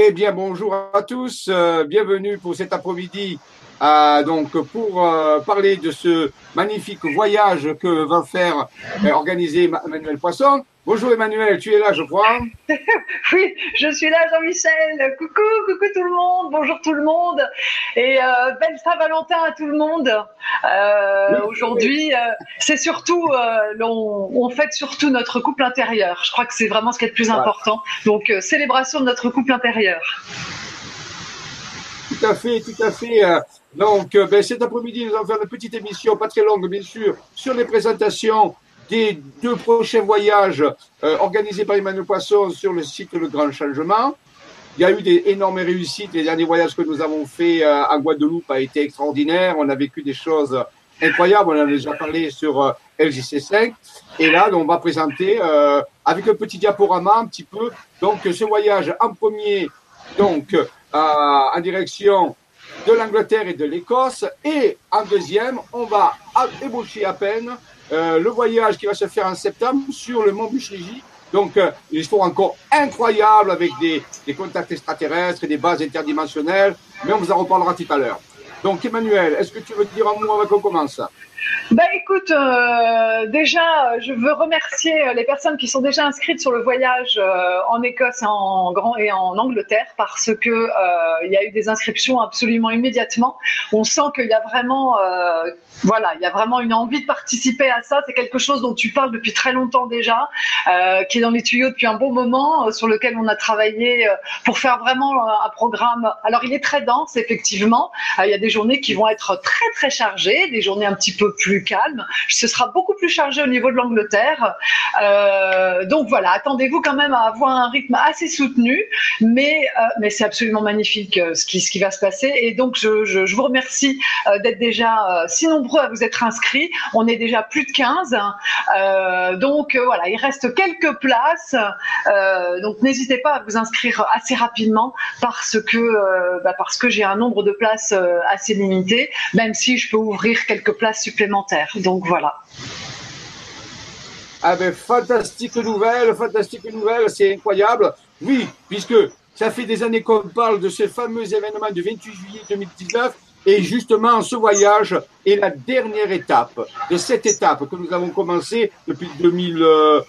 Eh bien, bonjour à tous. Euh, bienvenue pour cet après-midi. euh, donc, pour euh, parler de ce magnifique voyage que va faire organiser Ma- Emmanuel Poisson. Bonjour Emmanuel, tu es là, je crois. Oui, je suis là, Jean-Michel. Coucou, coucou tout le monde. Bonjour tout le monde. Et euh, belle Saint-Valentin à tout le monde. Euh, Oui. Aujourd'hui, euh, c'est surtout, euh, on fête surtout notre couple intérieur. Je crois que c'est vraiment ce qui est le plus Voilà. important. Donc, célébration de notre couple intérieur. Tout à fait, tout à fait. Donc, ben, cet après-midi, nous allons faire une petite émission, pas très longue, bien sûr, sur les présentations des deux prochains voyages euh, organisés par Emmanuel Poisson sur le site Le Grand Changement. Il y a eu des énormes réussites. Les derniers voyages que nous avons faits euh, en Guadeloupe a été extraordinaire. On a vécu des choses incroyables. On en a déjà parlé sur euh, LJC5. Et là, on va présenter euh, avec un petit diaporama un petit peu donc ce voyage en premier donc euh, en direction de l'Angleterre et de l'Écosse. Et en deuxième, on va à- ébaucher à peine euh, le voyage qui va se faire en septembre sur le mont Buchégie. Donc, euh, une histoire encore incroyable avec des, contacts extraterrestres et des bases interdimensionnelles, mais on vous en reparlera tout à l'heure. Donc, Emmanuel, est-ce que tu veux dire un mot avant qu'on commence? Bah écoute, euh, déjà, je veux remercier euh, les personnes qui sont déjà inscrites sur le voyage euh, en Écosse et en, Grand et en Angleterre parce que y a eu des inscriptions absolument immédiatement. On sent qu'il y a vraiment, voilà, il y a vraiment une envie de participer à ça. C'est quelque chose dont tu parles depuis très longtemps déjà, qui est dans les tuyaux depuis un bon moment, sur lequel on a travaillé pour faire vraiment un programme. Alors il est très dense effectivement. Il y a des journées qui vont être très très chargées, des journées un petit peu plus calmes. Ce sera beaucoup plus chargé au niveau de l'Angleterre. Euh, donc voilà, attendez-vous quand même à avoir un rythme assez soutenu, mais euh, mais c'est absolument magnifique euh, ce qui ce qui va se passer. Et donc je je, vous remercie d'être déjà si nombreux à vous être inscrits. On est déjà plus de 15. Euh, donc voilà, il reste quelques places. Donc n'hésitez pas à vous inscrire assez rapidement parce que bah, parce que j'ai un nombre de places assez limité, même si je peux ouvrir quelques places supplémentaires. Donc voilà. Ah ben, fantastique nouvelle, fantastique nouvelle, c'est incroyable. Oui, puisque ça fait des années qu'on parle de ce fameux événement du 28 juillet 2019 et justement ce voyage est la dernière étape de cette étape que nous avons commencé depuis 2000, euh,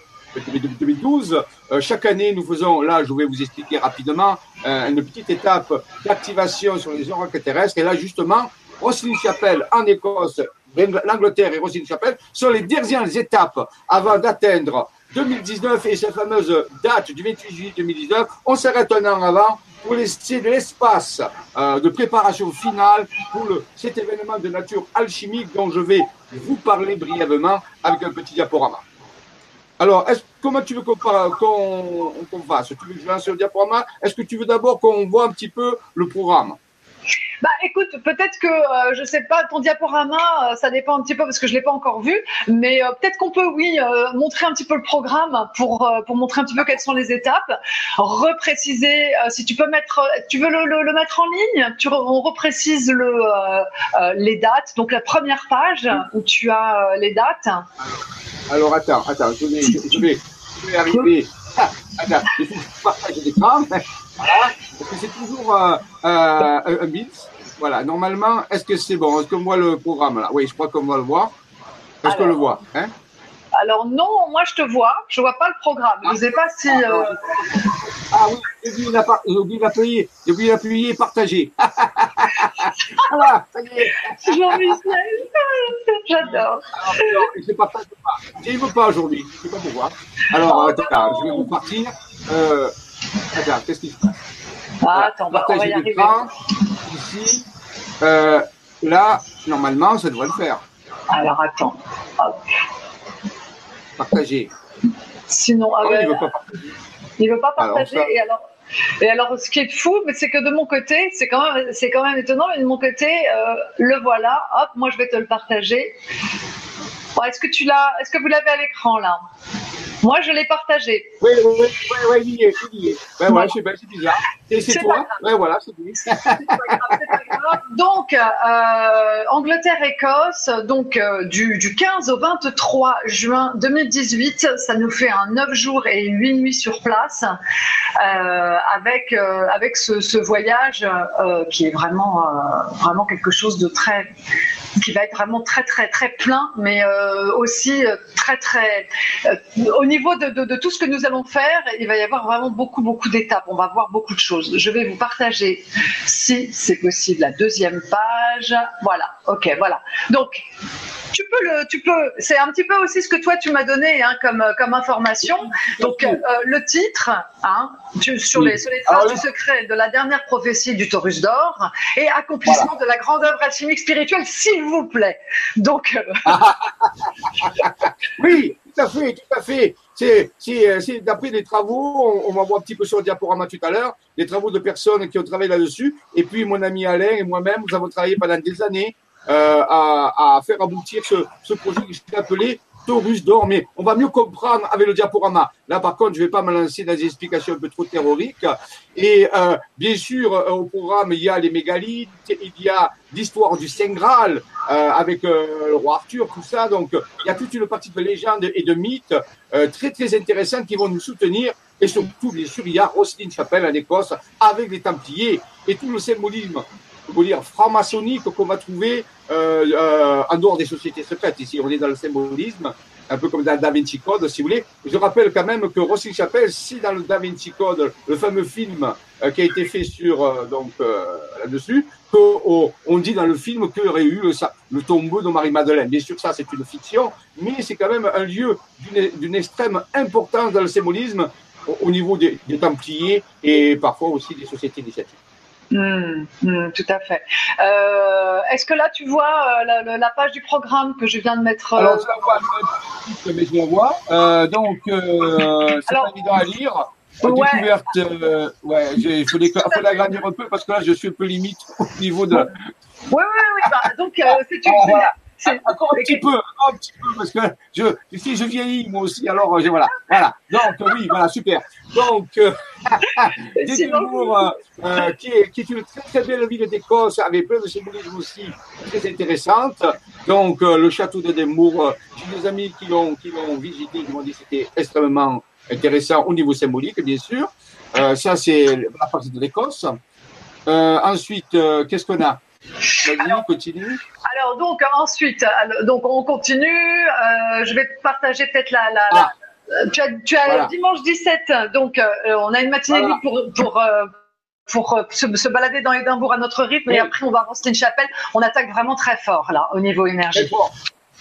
2012. Euh, chaque année, nous faisons, là, je vais vous expliquer rapidement, euh, une petite étape d'activation sur les oracles terrestres. Et là, justement, Roselyne Chapelle en Écosse, l'Angleterre et Roselyne Chapelle sont les dernières étapes avant d'atteindre 2019 et cette fameuse date du 28 juillet 2019. On s'arrête un an avant pour laisser de l'espace euh, de préparation finale pour cet événement de nature alchimique dont je vais vous parler brièvement avec un petit diaporama. Alors, comment tu veux qu'on fasse? Tu veux que je lance le diaporama? Est-ce que tu veux d'abord qu'on voit un petit peu le programme? Bah écoute, peut-être que euh, je sais pas ton diaporama, euh, ça dépend un petit peu parce que je l'ai pas encore vu, mais euh, peut-être qu'on peut oui montrer un petit peu le programme pour pour montrer un petit peu quelles sont les étapes, repréciser si tu peux mettre, tu veux le, le, le mettre en ligne, tu on reprécise le les dates, donc la première page où tu as les dates. Alors, attends, attends, je vais, je, vais, je vais arriver. Ah, attends, il faut l'écran. Voilà, parce que c'est toujours euh, euh, un, bit. Voilà, normalement, est-ce que c'est bon? Est-ce qu'on voit le programme là? Oui, je crois qu'on va le voir. Est-ce qu'on le voit hein? Alors non, moi je te vois, je vois pas le programme. Je sais pas si euh, Ah oui, j'ai oublié d'appa- j'ai oublié d'appuyer, j'ai oublié d'appuyer partager. voilà. Jean-Michel, j'adore. Je ne partage pas. Ne veux pas aujourd'hui, je ne sais pas pourquoi. Alors, attends, je vais vous partir. Euh, attends, qu'est-ce qui se passe Ah, attends, on va, on va y Partager arriver. l'écran, ici. Euh, là, normalement, ça devrait le faire. Alors attends. Hop. Partager. Sinon, ah Ah, il ne veut pas partager. il veut pas partager. Alors, ça- Et alors, et alors, ce qui est fou, c'est que de mon côté, c'est quand même, c'est quand même étonnant, mais de mon côté, euh, le voilà. Hop, moi je vais te le partager. Bon, est-ce que tu l'as, est-ce que vous l'avez à l'écran là? Moi, je l'ai partagé. Oui, oui, oui, oui, il est, il est. Ben ouais, je sais pas, c'est bizarre. Et c'est toi Ouais, voilà, c'est donc, euh, Angleterre-Écosse, donc euh, du, du 15 au 23 juin 2018, ça nous fait un 9 jours et 8 nuits sur place, euh, avec, euh, avec ce, ce voyage euh, qui est vraiment, euh, vraiment quelque chose de très qui va être vraiment très très très plein, mais euh, aussi euh, très très euh, au niveau de, de, de, tout ce que nous allons faire, il va y avoir vraiment beaucoup beaucoup d'étapes. On va voir beaucoup de choses. Je vais vous partager, si c'est possible, la deuxième page. Voilà, ok, voilà. Donc tu peux le, tu peux. C'est un petit peu aussi ce que toi tu m'as donné hein, comme comme information. Donc euh, le titre, hein, tu, sur les sur les traces du secret de la dernière prophétie du Taurus d'or et accomplissement voilà. de la grande œuvre alchimique spirituelle, s'il vous plaît. Donc euh... oui, tout à fait, tout à fait. C'est, c'est, c'est d'après des travaux, on, on, va voir un petit peu sur le diaporama tout à l'heure, des travaux de personnes qui ont travaillé là-dessus. Et puis mon ami Alain et moi-même, nous avons travaillé pendant des années euh, à, à, faire aboutir ce, ce projet que j'ai appelé Taurus d'or, on va mieux comprendre avec le diaporama. Là, par contre, je ne vais pas me lancer dans des explications un peu trop terroriques. Et euh, bien sûr, euh, au programme, il y a les mégalithes, il y a l'histoire du Saint Graal euh, avec euh, le roi Arthur, tout ça. Donc, il y a toute une partie de légendes et de mythes euh, très, très intéressantes qui vont nous soutenir. Et surtout, bien sûr, il y a Roselyne Chapelle en Écosse avec les Templiers et tout le symbolisme vous dire, franc-maçonnique qu'on va trouver euh, euh, en dehors des sociétés secrètes. Ici, on est dans le symbolisme, un peu comme dans le Da Vinci Code, si vous voulez. Je rappelle quand même que Rossi Chapelle, si dans le Da Vinci Code, le fameux film euh, qui a été fait sur donc là-dessus, qu'on on dit dans le film qu'il y aurait eu le, tombeau de Marie-Madeleine. Bien sûr, ça, c'est une fiction, mais c'est quand même un lieu d'une extrême importance dans le symbolisme au, au niveau des, des Templiers et parfois aussi des sociétés initiatives. Mmh, mmh, tout à fait. Euh, Est-ce que là tu vois euh, la, la, page du programme que je viens de mettre euh... Alors, je la vois, mais je la vois. Euh, donc, euh, c'est pas évident à lire. Ouais. Découverte, ouais, il faut, faut l'agrandir un peu parce que là, je suis un peu limite au niveau de. Oui, oui, oui. Bah, donc, c'est une. Voilà. Encore un petit peu, un petit peu, parce que je, si je vieillis moi aussi, alors je, voilà, voilà. Donc oui, voilà, super. Donc, euh, euh, qui, est, qui est une très très belle ville d'Écosse, avec plein de symbolisme aussi très intéressante. Donc euh, le château de euh, j'ai des amis qui l'ont qui l'ont visité, qui m'ont dit que c'était extrêmement intéressant au niveau symbolique, bien sûr. Euh, ça c'est la partie de l'Écosse. ensuite, qu'est-ce qu'on a? Alors, continue. alors donc ensuite, donc on continue. Euh, je vais partager peut-être la, la, ah. la, Tu as, tu as voilà. dimanche 17, donc euh, on a une matinée voilà. pour pour euh, pour se, se, balader dans Édimbourg à notre rythme oui. et après on va à Rosslyn Chapel. On attaque vraiment très fort là au niveau énergie.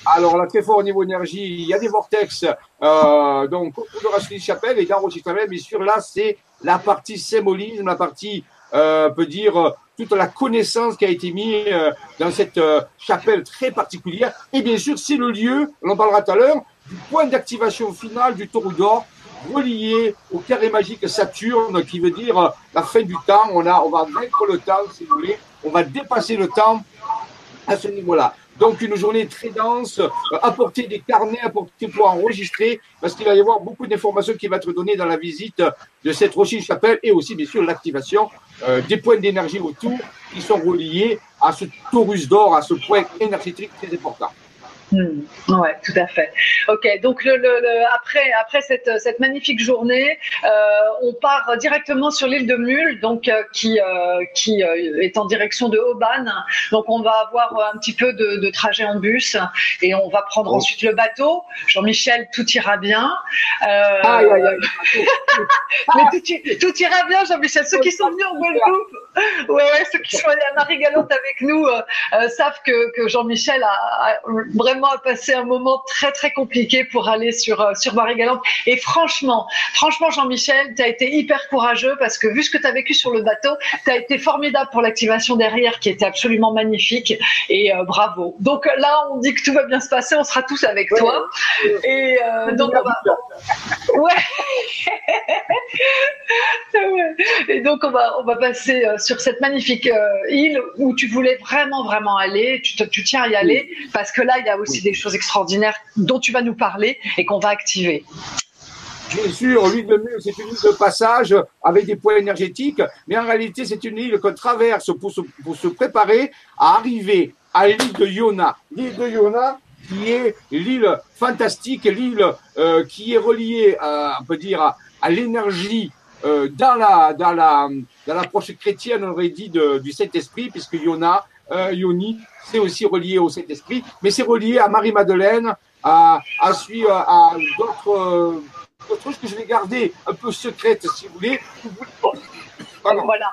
Alors là, très fort au niveau énergie, il y a des vortex, euh, donc autour de Rosslyn Chapel et Chapel, bien sûr, là c'est la partie symbolisme, la partie, euh, peut dire, toute la connaissance qui a été mise euh, dans cette euh, chapelle très particulière. Et bien sûr, c'est le lieu, on en parlera tout à l'heure, du point d'activation final du taureau d'or relié au carré magique Saturne, qui veut dire euh, la fin du temps. On, a, on va vaincre le temps, si vous voulez. On va dépasser le temps à ce niveau-là. Donc une journée très dense, euh, apporter des carnets, apporter pour enregistrer, parce qu'il va y avoir beaucoup d'informations qui vont être données dans la visite de cette Rochine Chapelle et aussi bien sûr l'activation euh, des points d'énergie autour qui sont reliés à ce torus d'or, à ce point énergétique très important. Mmh, ouais, tout à fait. Ok, donc le, le, le, après, après cette, cette magnifique journée, euh, on part directement sur l'île de Mule, donc euh, qui, euh, qui est en direction de Oban. Donc on va avoir un petit peu de, de trajet en bus et on va prendre oh. ensuite le bateau. Jean-Michel, tout ira bien. aïe, aïe, aïe. Mais tout, tout, ira bien, Jean-Michel. Ceux qui sont venus en Guadeloupe, ouais, ouais, ceux qui sont allés à Marie-Galante avec nous savent que, que Jean-Michel a, a vraiment vraiment passé un moment très très compliqué pour aller sur euh, sur Marie-Galante. Et franchement, franchement Jean-Michel, tu as été hyper courageux parce que vu ce que tu as vécu sur le bateau, tu as été formidable pour l'activation derrière qui était absolument magnifique et euh, bravo. Donc là, on dit que tout va bien se passer, on sera tous avec ouais. toi. Et euh, donc on va... ouais. Et donc on va on va passer euh, sur cette magnifique euh, île où tu voulais vraiment vraiment aller, tu, tu tiens à y aller parce que là il y a aussi oui. des choses extraordinaires dont tu vas nous parler et qu'on va activer. Bien sûr, l'île de Mule, c'est une île de passage avec des points énergétiques, mais en réalité, c'est une île qu'on traverse pour se, préparer à arriver à l'île de Yona. L'île de Yona, qui est l'île fantastique, l'île euh, qui est reliée, à, on peut dire, à, l'énergie euh, dans la dans la dans l'approche chrétienne, on aurait dit du Saint-Esprit, puisque Yona, euh, Yoni, c'est aussi relié au Saint-Esprit, mais c'est relié à Marie-Madeleine, à, à, d'autres euh, d'autres choses que je vais garder un peu secrètes, si vous voulez. Pardon. Voilà.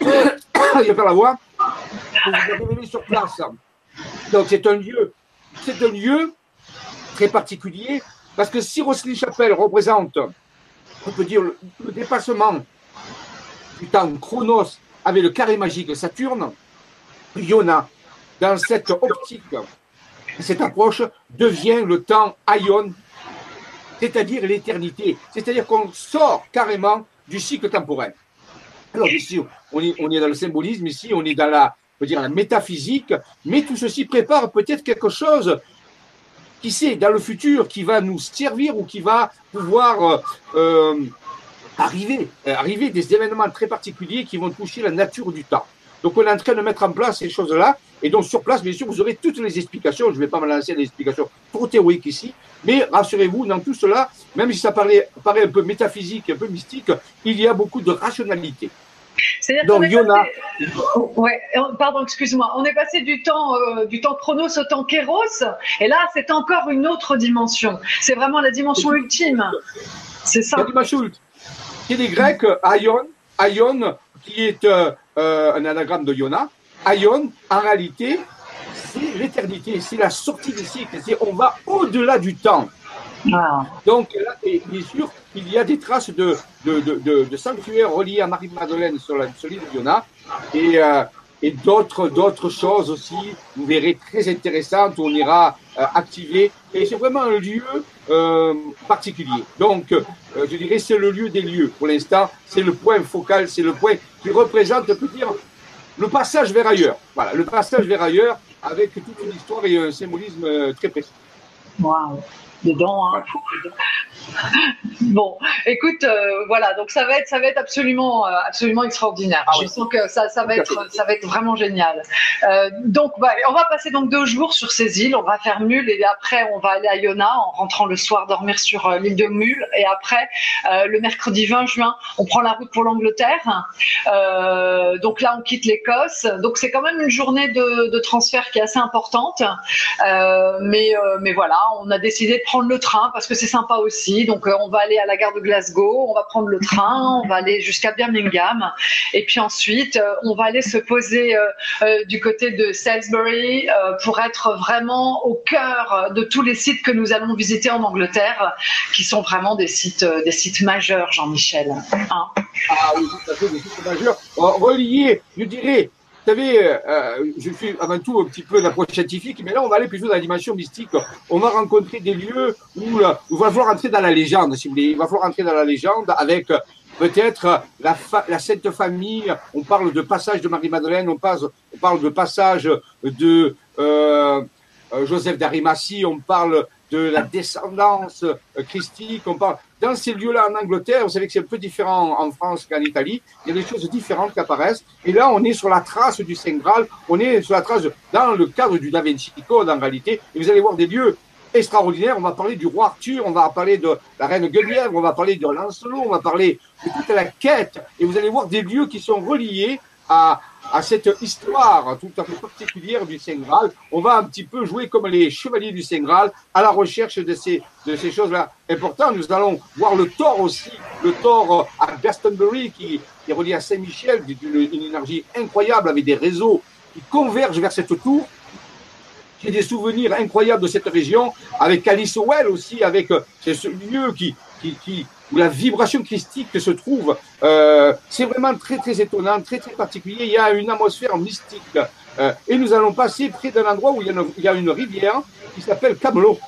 Il faire la voix. Pour vous révéler sur place. Donc c'est un lieu, c'est un lieu très particulier parce que si Rosely Chapelle représente, on peut dire, le, le dépassement du temps Chronos avec le carré magique Saturne, Iona, dans cette optique, cette approche, devient le temps Aion, c'est-à-dire l'éternité. C'est-à-dire qu'on sort carrément du cycle temporel. Alors ici, on est, dans le symbolisme, ici, on est dans la, on dire, la métaphysique, mais tout ceci prépare peut-être quelque chose, qui sait, dans le futur, qui va nous servir ou qui va pouvoir euh, euh, arriver, euh, arriver des événements très particuliers qui vont toucher la nature du temps. Donc on est en train de mettre en place ces choses-là, et donc sur place, bien sûr, vous aurez toutes les explications. Je ne vais pas me lancer des explications trop théoriques ici, mais rassurez-vous, dans tout cela, même si ça paraît, paraît un peu métaphysique, un peu mystique, il y a beaucoup de rationalité. C'est-à-dire Donc, passé- Ouais, on- pardon, excuse-moi. On est passé du temps, euh, du temps chronos au temps kéros, et là, c'est encore une autre dimension. C'est vraiment la dimension ultime. C'est ça. Kadima Schultz, qui est des Grecs, Aion, Aion, qui est euh, euh, un anagramme de Yona. Aion, en réalité, c'est l'éternité, c'est la sortie des cycles, c'est on va au-delà du temps. Ah. Donc là, bien sûr, il y a des traces de, de, de, sanctuaires reliés à Marie-Madeleine sur, la, sur l'île de Yona et, euh, et d'autres, d'autres choses aussi, vous verrez, très intéressantes, où on ira euh, activer. Et c'est vraiment un lieu euh, particulier. Donc, euh, je dirais, c'est le lieu des lieux. Pour l'instant, c'est le point focal, c'est le point qui représente, peut dire, le passage vers ailleurs. Voilà, le passage vers ailleurs avec toute une histoire et un symbolisme euh, très précis. Dedans, hein. Bon, écoute, euh, voilà, donc ça va être, ça va être absolument, euh, absolument extraordinaire. Ah Je oui. sens que ça, ça va être, ça va être vraiment génial. Euh, donc, bah, on va passer donc deux jours sur ces îles. On va faire Mule et après on va aller à Iona en rentrant le soir dormir sur l'île de Mule et après le mercredi 20 juin on prend la route pour l'Angleterre. Donc là on quitte l'Écosse. Donc c'est quand même une journée de, de transfert qui est assez importante. Mais, mais voilà, on a décidé de prendre le train parce que c'est sympa aussi. Donc euh, on va aller à la gare de Glasgow, on va prendre le train, on va aller jusqu'à Birmingham et puis ensuite euh, on va aller se poser euh, du côté de Salisbury pour être vraiment au cœur de tous les sites que nous allons visiter en Angleterre, qui sont vraiment des sites, des sites majeurs, Jean-Michel. Hein? Ah oui, tout à fait, des titres majeurs. Reliés, je dirais, savez, euh, je suis avant tout un petit peu d'approche scientifique, mais là, on va aller plutôt dans la dimension mystique. On va rencontrer des lieux où, là, où il va falloir entrer dans la légende, si vous voulez. Il va falloir entrer dans la légende avec euh, peut-être la, fa- la Sainte Famille. On parle de passage de Marie-Madeleine, on, on parle de passage de euh, euh, Joseph d'Arimathie, on parle de la descendance euh, christique, on parle. Dans ces lieux-là en Angleterre, vous savez que c'est un peu différent en France qu'en Italie, il y a des choses différentes qui apparaissent, et là on est sur la trace du Saint Graal, on est sur la trace, dans le cadre du Da Vinci Code en réalité, et vous allez voir des lieux extraordinaires, on va parler du roi Arthur, on va parler de la reine Guenièvre, on va parler de Lancelot, on va parler de toute la quête, et vous allez voir des lieux qui sont reliés à, à cette histoire tout à fait particulière du Saint Graal. On va un petit peu jouer comme les chevaliers du Saint Graal à la recherche de ces, de ces choses-là importantes. Nous allons voir le Thor aussi, le Thor à Glastonbury qui, qui est relié à Saint-Michel, d'une une énergie incroyable avec des réseaux qui convergent vers cette tour. J'ai des souvenirs incroyables de cette région, avec Alice Howell aussi, avec euh, ce lieu qui, qui, qui, où la vibration christique se trouve. Euh, c'est vraiment très très étonnant, très très particulier. Il y a une atmosphère mystique. Euh, et nous allons passer près d'un endroit où il y a une, il y a une rivière qui s'appelle Camelot,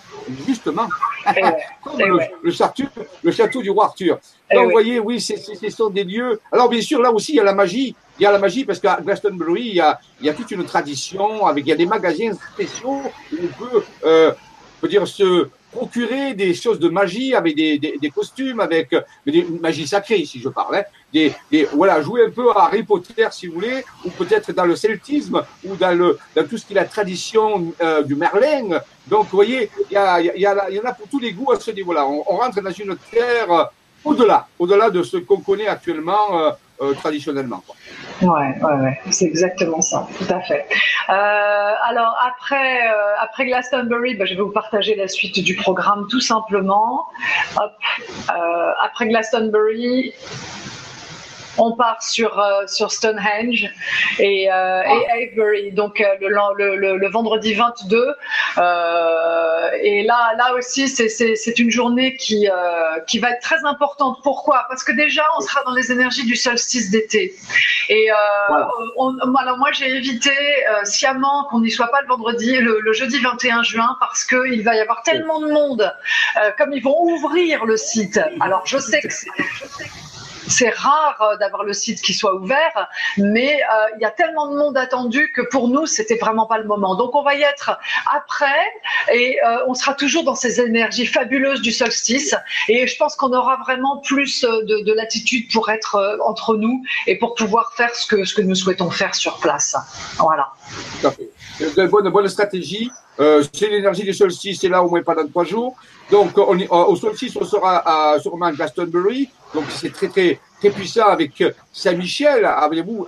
justement. Eh ouais, Comme eh le, ouais. le château, le château du roi Arthur. Eh Donc, vous voyez, oui, ce sont des lieux. Alors, bien sûr, là aussi, il y a la magie. Il y a la magie parce qu'à Glastonbury, il y a, il y a toute une tradition avec, il y a des magasins spéciaux où on peut, euh, on peut dire, se, procurer des choses de magie avec des, des, des costumes, avec des magie sacrée, si je parle. Hein. Des, des, voilà, jouer un peu à Harry Potter, si vous voulez, ou peut-être dans le celtisme, ou dans, le, dans tout ce qui est la tradition euh, du Merlin. Donc, vous voyez, il y, a, y, a, y en a pour tous les goûts à ce niveau-là. On, on, rentre dans une terre euh, au-delà, au-delà de ce qu'on connaît actuellement euh, euh, traditionnellement. Quoi. Ouais, ouais, c'est exactement ça, tout à fait. Euh, alors après, euh, Glastonbury, bah, je vais vous partager la suite du programme tout simplement. Hop, après Glastonbury, on part sur, euh, sur Stonehenge et, euh, et Avebury, donc euh, le, le, le, vendredi 22. et là, là aussi, c'est une journée qui, qui va être très importante. Pourquoi? Parce que déjà, on sera dans les énergies du solstice d'été. Et voilà. on, alors moi, j'ai évité sciemment qu'on n'y soit pas le vendredi, le, le, jeudi 21 juin, parce qu'il va y avoir tellement de monde, comme ils vont ouvrir le site. Alors, je sais que c'est rare euh, d'avoir le site qui soit ouvert, mais euh, il y a tellement de monde attendu que pour nous, c'était vraiment pas le moment. Donc on va y être après et euh, on sera toujours dans ces énergies fabuleuses du solstice. Et je pense qu'on aura vraiment plus de, de latitude pour être entre nous et pour pouvoir faire ce que, ce que nous souhaitons faire sur place. Voilà. De bonne, bonne stratégie. C'est l'énergie du solstice, c'est là au moins pendant trois jours. Donc, on, au solstice, on sera à, sûrement à Glastonbury. Donc, c'est très, très, très puissant avec Saint-Michel. Avez-vous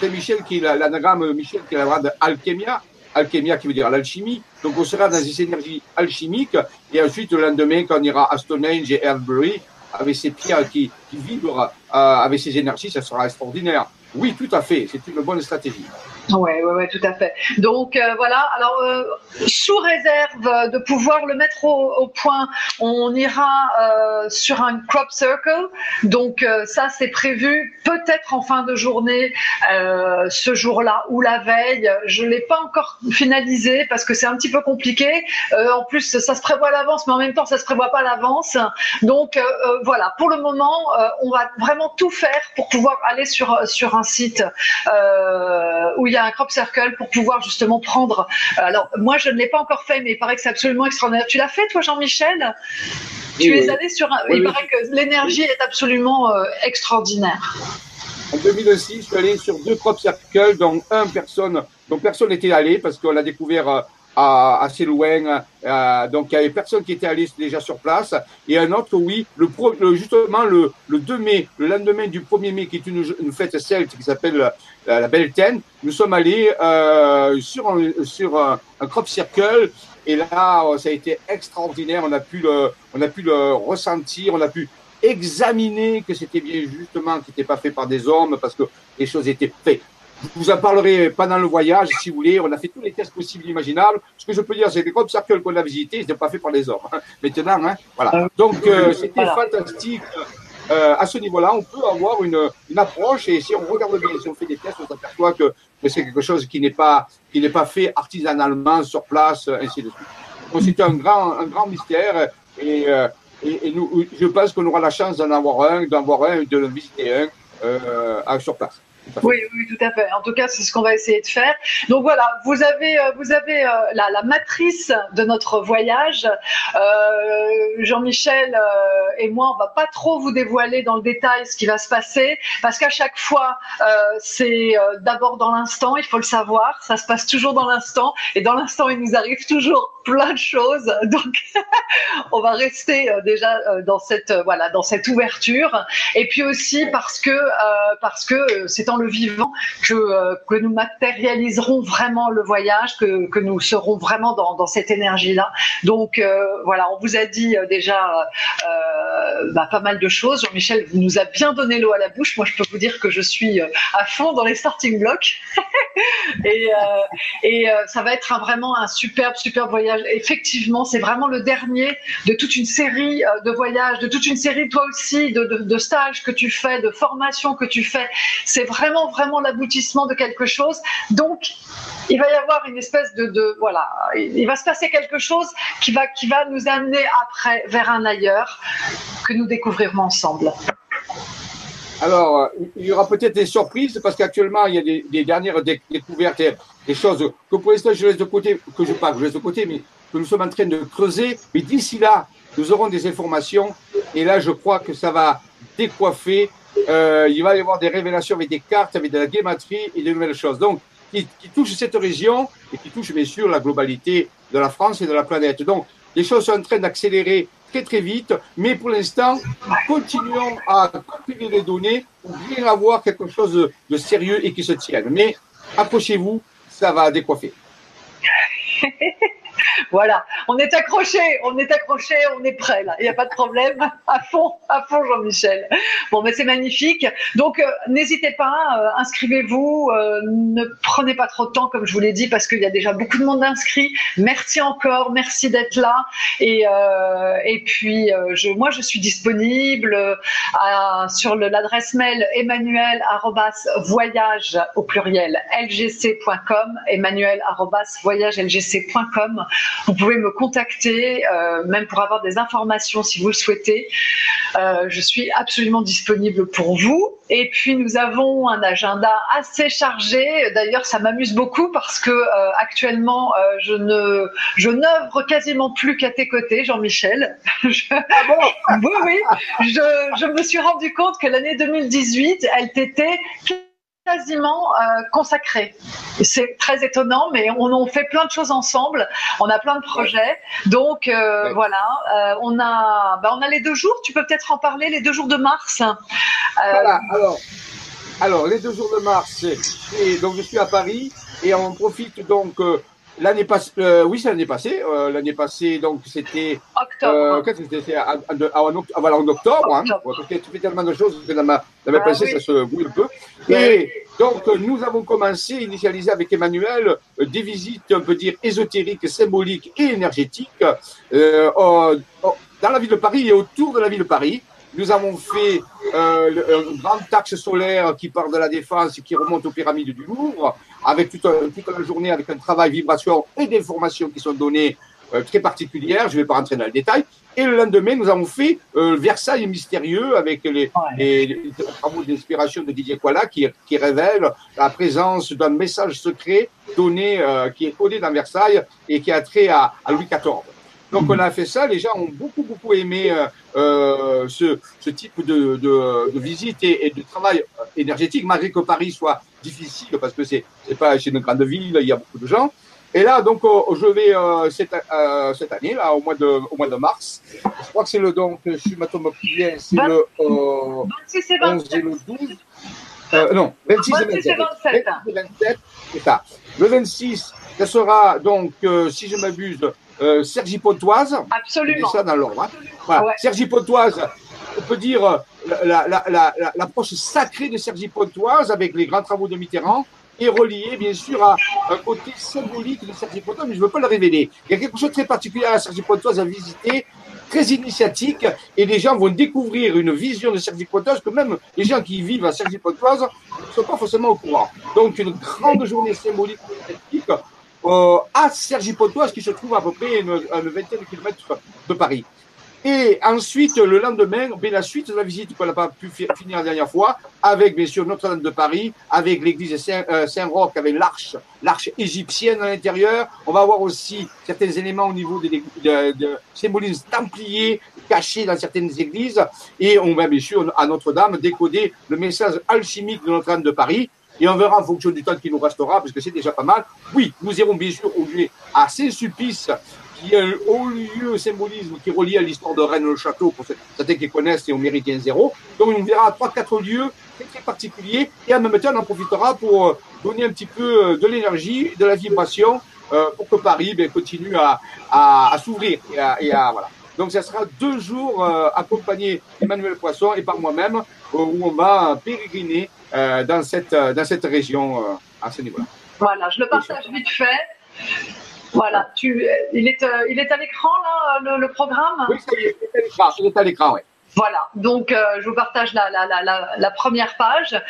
Saint-Michel qui est l'anagramme Michel qui est la de alchemia. Alchemia qui veut dire l'alchimie. Donc, on sera dans ces énergies alchimiques. Et ensuite, le lendemain, quand on ira à Stonehenge et Avebury, avec ces pierres qui, qui vibrent, euh, avec ces énergies, ça sera extraordinaire. Oui, tout à fait. C'est une bonne stratégie. Oui, ouais, ouais, tout à fait. Donc euh, voilà. Alors euh, sous réserve de pouvoir le mettre au, point, on ira euh, sur un crop circle. Donc ça, c'est prévu peut-être en fin de journée, ce jour-là ou la veille. Je l'ai pas encore finalisé parce que c'est un petit peu compliqué. en plus, ça se prévoit à l'avance, mais en même temps, ça se prévoit pas à l'avance. Donc voilà. Pour le moment, on va vraiment tout faire pour pouvoir aller sur sur un site où il y a un crop circle pour pouvoir justement prendre. Euh, alors, moi, je ne l'ai pas encore fait, mais il paraît que c'est absolument extraordinaire. Tu l'as fait, toi, Jean-Michel? Tu es allé sur un. il paraît que l'énergie est absolument euh, extraordinaire. En 2006, je suis allé sur deux crop circles, dont un personne, dont personne n'était allé parce qu'on l'a découvert euh, assez loin. Euh, donc il y avait personne qui était allé déjà sur place. Et un autre, oui, le, justement le, le 2 mai, le lendemain du 1er mai, qui est une, fête celte qui s'appelle la, la Belle Ten, nous sommes allés euh, sur, un, crop circle. Et là, ça a été extraordinaire. On a pu le, on a pu le ressentir, on a pu examiner que c'était bien justement, qui n'était pas fait par des hommes, parce que les choses étaient faites je vous en parlerai pendant le voyage, si vous voulez. On a fait tous les tests possibles et imaginables. Ce que je peux dire, c'est que crop circles qu'on a visités, ils n'étaient pas faits par les hommes. Hein. Maintenant, hein, voilà. Ah Donc, euh, c'était fantastique. Euh, à ce niveau-là, on peut avoir une, une, approche et si on regarde bien, si on fait des tests, on s'aperçoit que, que c'est quelque chose qui n'est pas, qui n'est pas fait artisanalement sur place, ainsi de suite. Donc, c'est un grand, un grand mystère et, euh, et, et nous, je pense qu'on aura la chance d'en avoir un, d'en avoir un, de le visiter un euh, sur place. Oui, oui, tout à fait. En tout cas, c'est ce qu'on va essayer de faire. Donc voilà, vous avez, euh, vous avez euh, la, la, matrice de notre voyage. Euh, Jean-Michel euh, et moi, on va pas trop vous dévoiler dans le détail ce qui va se passer, parce qu'à chaque fois, euh, c'est d'abord dans l'instant. Il faut le savoir. Ça se passe toujours dans l'instant, et dans l'instant, il nous arrive toujours plein de choses. Donc, on va rester déjà dans cette, voilà, dans cette ouverture. Et puis aussi parce que, parce que c'est en le vivant que, euh, que nous matérialiserons vraiment le voyage, que, que nous serons vraiment dans, dans cette énergie-là. Donc euh, voilà, on vous a dit euh, déjà bah, pas mal de choses. Jean-Michel nous a bien donné l'eau à la bouche. Moi, je peux vous dire que je suis à fond dans les starting blocks. et et ça va être vraiment un superbe, superbe voyage. Effectivement, c'est vraiment le dernier de toute une série de voyages, de toute une série, toi aussi, de, stages que tu fais, de formations que tu fais. C'est vraiment vraiment, vraiment l'aboutissement de quelque chose. Donc, il va y avoir une espèce de, de, voilà, il va se passer quelque chose qui va, qui va nous amener après vers un ailleurs que nous découvrirons ensemble. Alors, il y aura peut-être des surprises parce qu'actuellement, il y a des, des dernières découvertes, des choses que pour l'instant, je laisse de côté, que je parle, je laisse de côté, mais que nous sommes en train de creuser. Mais d'ici là, nous aurons des informations. Et là, je crois que ça va décoiffer. Euh, il va y avoir des révélations avec des cartes, avec de la guématrie et de nouvelles choses. Donc, qui, qui touchent cette région et qui touchent bien sûr la globalité de la France et de la planète. Donc, les choses sont en train d'accélérer très très vite, mais pour l'instant, continuons à compiler les données pour bien avoir quelque chose de, sérieux et qui se tienne. Mais accrochez-vous, ça va décoiffer. voilà, on est accroché, on est accroché, on est prêt là. Il n'y a pas de problème. À fond, à fond, Jean-Michel. Bon, mais c'est magnifique. Donc, euh, n'hésitez pas, euh, inscrivez-vous. Euh, ne prenez pas trop de temps, comme je vous l'ai dit, parce qu'il y a déjà beaucoup de monde inscrit. Merci encore, merci d'être là. Et, puis, moi, je suis disponible sur l'adresse mail emmanuel voyage au pluriel lgc.com, emmanuel voyage lgc.com. Vous pouvez me contacter, euh, même pour avoir des informations si vous le souhaitez. Euh, je suis absolument disponible pour vous. Et puis nous avons un agenda assez chargé. D'ailleurs, ça m'amuse beaucoup parce que euh, actuellement, je ne, je n'œuvre quasiment plus qu'à tes côtés, Jean-Michel. Ah oui, oui. Je, je me suis rendu compte que l'année 2018, elle t'était quasiment euh, consacré. C'est très étonnant, mais on, on, fait plein de choses ensemble. On a plein de projets. Donc euh, voilà, euh, on a, bah, on a les deux jours. Tu peux peut-être en parler, les deux jours de mars. Voilà. Alors, alors les deux jours de mars, donc je suis à Paris et on profite donc L'année passée, euh, oui, c'est l'année passée. Euh, l'année passée, donc c'était. Octobre. Euh, c'était? En, en, voilà, en octobre, hein, parce que tu fais tellement de choses que dans ma, dans ma ah, pensée, ça se bouille un peu. Et donc, nous avons commencé, initialisé avec Emmanuel, euh, des visites, on peut dire, ésotériques, symboliques et énergétiques euh, dans la ville de Paris et autour de la ville de Paris. Nous avons fait euh, un grand axe solaire qui part de la Défense et qui remonte aux pyramides du Louvre, avec toute, toute la journée, avec un travail vibration et d'informations qui sont données euh, très particulières. Je ne vais pas rentrer dans le détail. Et le lendemain, nous avons fait euh, Versailles mystérieux avec les, les, les travaux d'inspiration de Didier Koala qui, qui révèle la présence d'un message secret donné, euh, qui est codé dans Versailles et qui a trait à, à Louis XIV. Donc on a fait ça, les gens ont beaucoup beaucoup aimé euh, euh, ce, ce, type de, de, de visite et, et, de travail énergétique, malgré que Paris soit difficile parce que c'est c'est pas chez une grande ville, il y a beaucoup de gens. Et là donc oh, je vais euh, cette, euh, cette année là au mois de au mois de mars, je crois que c'est le donc je suis bien, c'est le 26 et 11 et le 12. Euh, non, 26 et 27. 27, 27 c'est ça. Le 26, ça sera donc, euh, si je m'abuse, euh, Sergi Pontoise. Absolument. ça dans l'ordre. Hein. Voilà. Ouais. Sergi Pontoise, on peut dire l'approche la, la, la, sacrée de Sergi Pontoise avec les grands travaux de Mitterrand est reliée bien sûr à un côté symbolique de Sergi Pontoise, mais je ne veux pas le révéler. Il y a quelque chose de très particulier à Sergi Pontoise à visiter, très initiatique, et les gens vont découvrir une vision de Sergi Pontoise que même les gens qui vivent à Sergi Pontoise ne sont pas forcément au courant. Donc une grande journée symbolique euh, à Sergi Pontoise, qui se trouve à peu près une, une vingtaine de kilomètres de Paris. Et ensuite, le lendemain, ben, la suite de la visite qu'on n'a pas pu finir la dernière fois, avec bien sûr Notre-Dame de Paris, avec l'église Saint-Roch, avec l'arche, l'arche égyptienne à l'intérieur. On va avoir aussi certains éléments au niveau de, de, de symbolisme templier cachés dans certaines églises. Et on va bien sûr à Notre-Dame décoder le message alchimique de Notre-Dame de Paris. Et on verra en fonction du temps qui nous restera, parce que c'est déjà pas mal. Oui, nous irons bien sûr au à Saint-Sulpice, qui est un haut lieu symbolisme qui relie à l'histoire de Rennes-le-Château, pour certains qui connaissent et au Méridien Zéro. Donc on verra trois, quatre lieux très particuliers, et en même temps on en profitera pour euh, donner un petit peu euh, de l'énergie, de la vibration, euh, pour que Paris ben, continue à, à, à s'ouvrir et à, et à, voilà. Donc, ça sera deux jours euh, accompagnés d'Emmanuel Poisson et par moi-même, euh, où on va pérégriner euh, dans, cette, dans cette région à ce niveau-là. Voilà, je le partage vite fait. Voilà, tu, il, est, il est à l'écran, là, le, le, programme? Oui, ça y est, il est à l'écran, oui. Voilà, donc euh, je vous partage la, la, la, la, première page.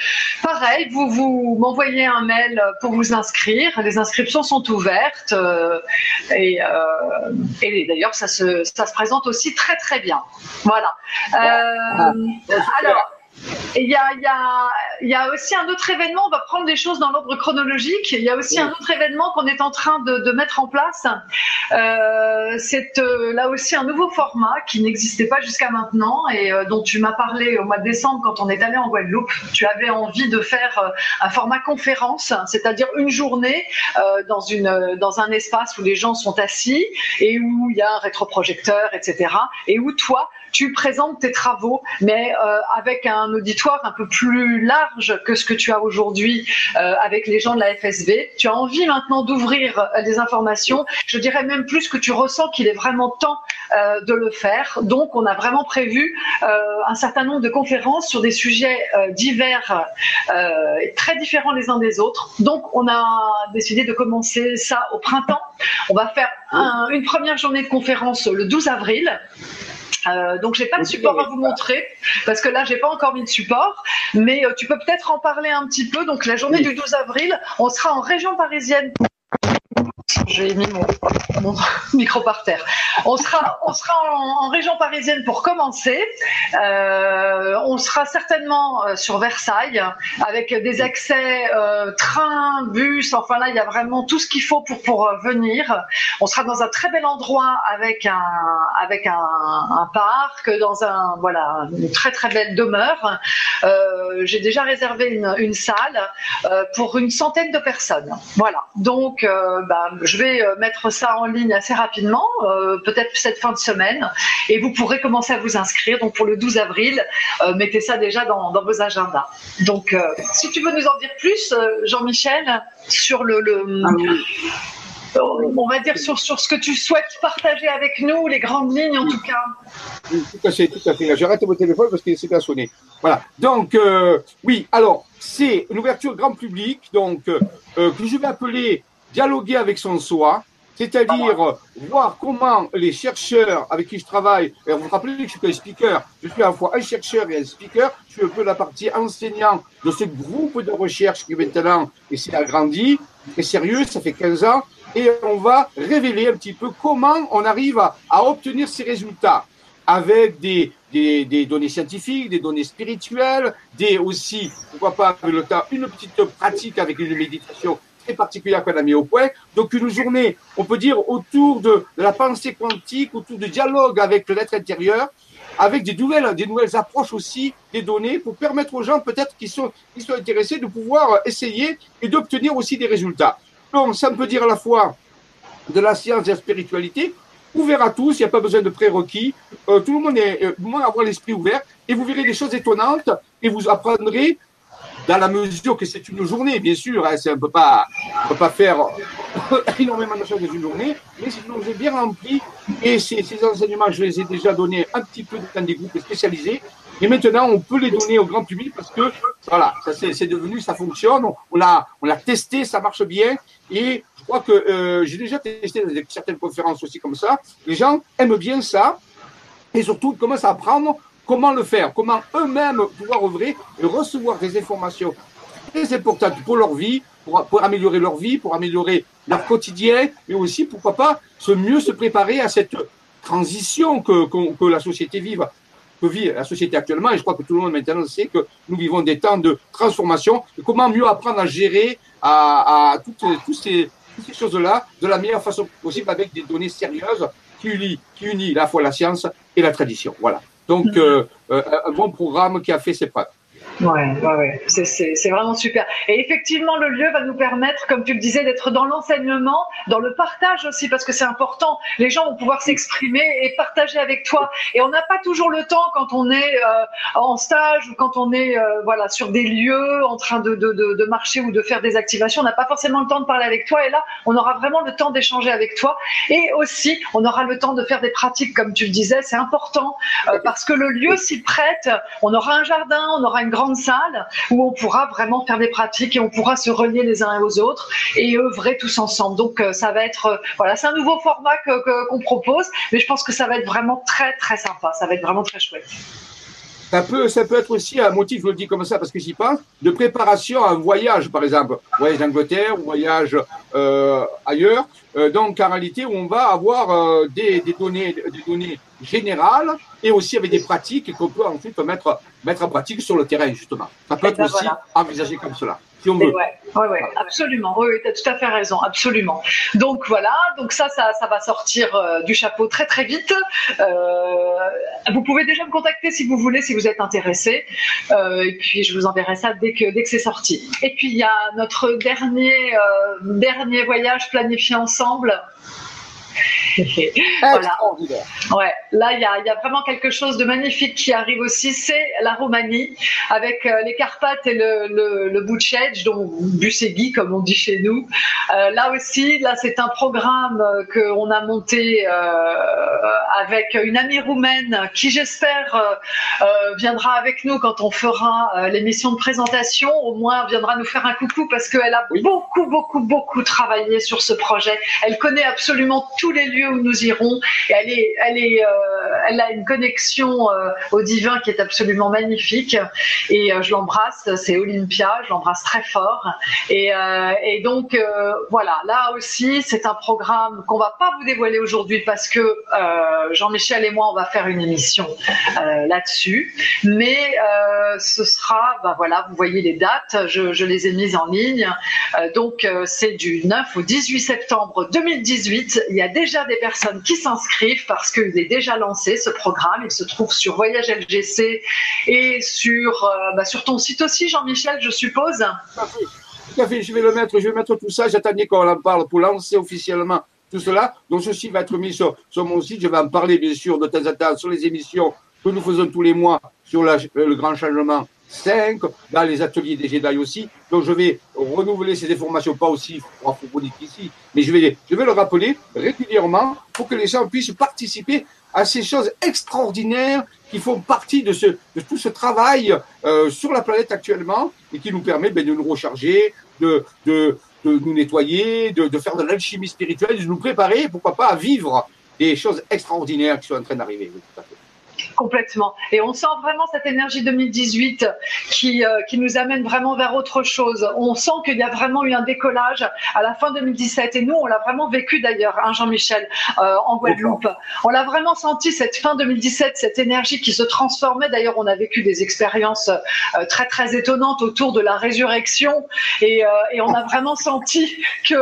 Pareil, vous, vous m'envoyez un mail pour vous inscrire. Les inscriptions sont ouvertes euh, et, euh, et d'ailleurs ça se, ça se présente aussi très très bien. Voilà. Euh, alors. Et il y a, y, a, y a aussi un autre événement, on va prendre les choses dans l'ordre chronologique. Il y a aussi un autre événement qu'on est en train de, de mettre en place. Euh, c'est euh, là aussi un nouveau format qui n'existait pas jusqu'à maintenant et euh, dont tu m'as parlé au mois de décembre quand on est allé en Guadeloupe. Tu avais envie de faire euh, un format conférence, c'est-à-dire une journée dans, une, dans un espace où les gens sont assis et où il y a un rétroprojecteur, etc. Et où toi, tu présentes tes travaux, mais euh, avec un auditoire un peu plus large que ce que tu as aujourd'hui euh, avec les gens de la FSV. Tu as envie maintenant d'ouvrir euh, les informations. Je dirais même plus que tu ressens qu'il est vraiment temps euh, de le faire. Donc, on a vraiment prévu euh, un certain nombre de conférences sur des sujets euh, divers et très différents les uns des autres. Donc, on a décidé de commencer ça au printemps. On va faire un, une première journée de conférence le 12 avril. Euh, donc j'ai pas de support à vous montrer parce que là j'ai pas encore mis de support, mais euh, tu peux peut-être en parler un petit peu. Donc la journée du 12 avril, on sera en région parisienne j'ai mis mon, micro par terre. On sera, on sera en, région parisienne pour commencer. Euh, on sera certainement euh, sur Versailles avec des accès euh, train, bus. Enfin là, il y a vraiment tout ce qu'il faut pour pour venir. On sera dans un très bel endroit avec un avec un, parc, dans un voilà une très très belle demeure. J'ai déjà réservé une, une salle pour une centaine de personnes. Voilà. Donc bah, je vais euh, mettre ça en ligne assez rapidement, euh, peut-être cette fin de semaine, et vous pourrez commencer à vous inscrire. Donc pour le 12 avril, euh, mettez ça déjà dans, vos agendas. Donc si tu veux nous en dire plus, Jean-Michel, sur le, ah on va dire sur, sur, ce que tu souhaites partager avec nous, les grandes lignes en tout cas. tout à fait, tout à fait. J'arrête mon téléphone parce qu'il s'est bien sonné. Voilà. Donc, oui, alors, c'est une ouverture grand public, donc, que je vais appeler dialoguer avec son soi, c'est-à-dire voir comment les chercheurs avec qui je travaille, et vous vous rappelez que je suis un speaker, je suis à la fois un chercheur et un speaker, je suis un peu la partie enseignant de ce groupe de recherche qui maintenant s'est agrandi, est sérieux, ça fait 15 ans, et on va révéler un petit peu comment on arrive à, obtenir ces résultats. Avec des, des, des, données scientifiques, des données spirituelles, des aussi, pourquoi pas avec le temps, une petite pratique avec une méditation particulière qu'on a mis au point. Donc une journée, on peut dire, autour de, la pensée quantique, autour du dialogue avec l'être intérieur, avec des nouvelles, des nouvelles approches aussi des données pour permettre aux gens peut-être qui sont, qui sont intéressés de pouvoir essayer et d'obtenir aussi des résultats. Donc ça peut dire à la fois de la science et de la spiritualité, ouvert à tous, il n'y a pas besoin de prérequis, euh, tout le monde est, euh, monde avoir l'esprit ouvert et vous verrez des choses étonnantes et vous apprendrez dans la mesure que c'est une journée, bien sûr, hein, on ne peut pas, faire énormément de choses dans une journée, mais c'est une journée bien remplie et ces, ces, enseignements, je les ai déjà donnés un petit peu dans des groupes spécialisés. Et maintenant, on peut les donner au grand public parce que, voilà, ça c'est devenu, ça fonctionne, on, l'a on l'a testé, ça marche bien. Et je crois que euh, j'ai déjà testé dans certaines conférences aussi comme ça. Les gens aiment bien ça. Et surtout, ils commencent à apprendre Comment le faire? Comment eux-mêmes pouvoir ouvrir et recevoir des informations? Très importantes pour leur vie, pour, améliorer leur vie, pour améliorer leur quotidien, mais aussi, pourquoi pas, se mieux se préparer à cette transition que, la société vive, que vit la société actuellement. Et je crois que tout le monde maintenant sait que nous vivons des temps de transformation. Comment mieux apprendre à gérer toutes, ces, choses-là de la meilleure façon possible avec des données sérieuses qui unissent, à la fois la science et la tradition. Voilà. Donc, mm. euh, euh, un bon programme qui a fait ses preuves. Ouais, ouais, ouais. c'est vraiment super. Et effectivement, le lieu va nous permettre, comme tu le disais, d'être dans l'enseignement, dans le partage aussi, parce que c'est important. Les gens vont pouvoir s'exprimer et partager avec toi. Et on n'a pas toujours le temps quand on est euh, en stage ou quand on est euh, voilà sur des lieux en train de, de, de, marcher ou de faire des activations. On n'a pas forcément le temps de parler avec toi. Et là, on aura vraiment le temps d'échanger avec toi. Et aussi, on aura le temps de faire des pratiques, comme tu le disais. C'est important euh, parce que le lieu s'y prête. On aura un jardin, on aura une grande salle où on pourra vraiment faire des pratiques et on pourra se relier les uns aux autres et œuvrer tous ensemble. Donc euh, ça va être euh, voilà, c'est un nouveau format qu'on propose, mais je pense que ça va être vraiment très très sympa. Ça va être vraiment très chouette. ça peut, ça peut être aussi un motif, je le dis comme ça parce que j'y pense, de préparation à un voyage, par exemple, voyage d'Angleterre voyage euh, ailleurs. Donc, en réalité, on va avoir des, des, données, des données générales et aussi avec des pratiques qu'on peut ensuite mettre, mettre en pratique sur le terrain, justement. Ça peut être ben aussi envisagé comme cela. Si on veut. Ouais, ouais, ouais, absolument. Oui, tu as tout à fait raison, absolument. Donc voilà, donc ça, ça, ça va sortir euh, du chapeau très très vite. Euh, vous pouvez déjà me contacter si vous voulez, si vous êtes intéressé. Euh, et puis je vous enverrai ça dès que dès que c'est sorti. Et puis il y a notre dernier dernier voyage planifié ensemble voilà. Ouais, là, il y a, y a, vraiment quelque chose de magnifique qui arrive aussi, c'est la Roumanie, avec euh, les Carpates et le, le, donc Busegui, comme on dit chez nous. Euh, là aussi, là, c'est un programme qu'on a monté euh, avec une amie roumaine qui, j'espère, viendra avec nous quand on fera l'émission de présentation. Au moins, viendra nous faire un coucou parce qu'elle a beaucoup, beaucoup, beaucoup travaillé sur ce projet. Elle connaît absolument tous les lieux où nous irons. Et elle, est, elle, est, elle a une connexion euh, au divin qui est absolument magnifique. Et euh, je l'embrasse, c'est Olympia, je l'embrasse très fort. Et, et donc, voilà, là aussi, c'est un programme qu'on va pas vous dévoiler aujourd'hui parce que Jean-Michel et moi, on va faire une émission là-dessus. Mais ce sera, ben voilà, vous voyez les dates, je, je les ai mises en ligne. donc, c'est du 9 au 18 septembre 2018. Il y a déjà des personnes qui s'inscrivent parce qu'il est déjà lancé ce programme. Il se trouve sur Voyage LGC et sur, euh, bah, sur ton site aussi, Jean-Michel, je suppose. Tout. Je vais le mettre, je vais mettre tout ça. J'attendais qu'on en parle pour lancer officiellement tout cela. Donc ceci va être mis sur, sur mon site. Je vais en parler bien sûr de temps en temps sur les émissions que nous faisons tous les mois sur le grand changement 5, dans les ateliers des Jedi aussi. Donc je vais renouveler ces informations, pas aussi approfondies ici, mais je vais, je vais le rappeler régulièrement pour que les gens puissent participer à ces choses extraordinaires qui font partie de, ce, de tout ce travail euh, sur la planète actuellement et qui nous permet ben, de nous recharger, de, nous nettoyer, de, de faire de l'alchimie spirituelle, de nous préparer, pourquoi pas, à vivre des choses extraordinaires qui sont en train d'arriver. tout à fait. Complètement. Et on sent vraiment cette énergie 2018 qui, euh, qui nous amène vraiment vers autre chose. On sent qu'il y a vraiment eu un décollage à la fin 2017. Et nous, on l'a vraiment vécu d'ailleurs, hein, Jean-Michel, euh, en Guadeloupe. On l'a vraiment senti cette fin 2017, cette énergie qui se transformait. D'ailleurs, on a vécu des expériences euh, très, très étonnantes autour de la résurrection. Et, et on a vraiment senti que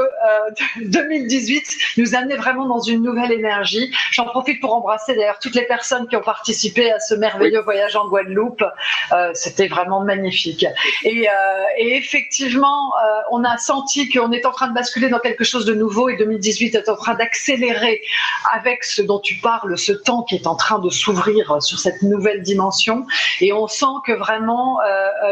2018 euh, nous amenait vraiment dans une nouvelle énergie. J'en profite pour embrasser d'ailleurs toutes les personnes qui ont participé à ce merveilleux voyage en Guadeloupe. Euh, C'était vraiment magnifique. Et, euh, et effectivement, euh, on a senti qu'on est en train de basculer dans quelque chose de nouveau et 2018 est en train d'accélérer avec ce dont tu parles, ce temps qui est en train de s'ouvrir sur cette nouvelle dimension. Et on sent que vraiment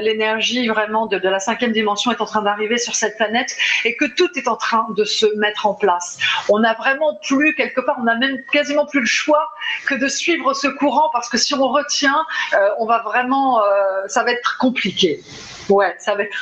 l'énergie vraiment de, de la cinquième dimension est en train d'arriver sur cette planète et que tout est en train de se mettre en place. On n'a vraiment plus quelque part, on n'a même quasiment plus le choix que de suivre ce courant parce que si on retient, euh, on va vraiment, euh, ça va être compliqué. Ouais, ça va être.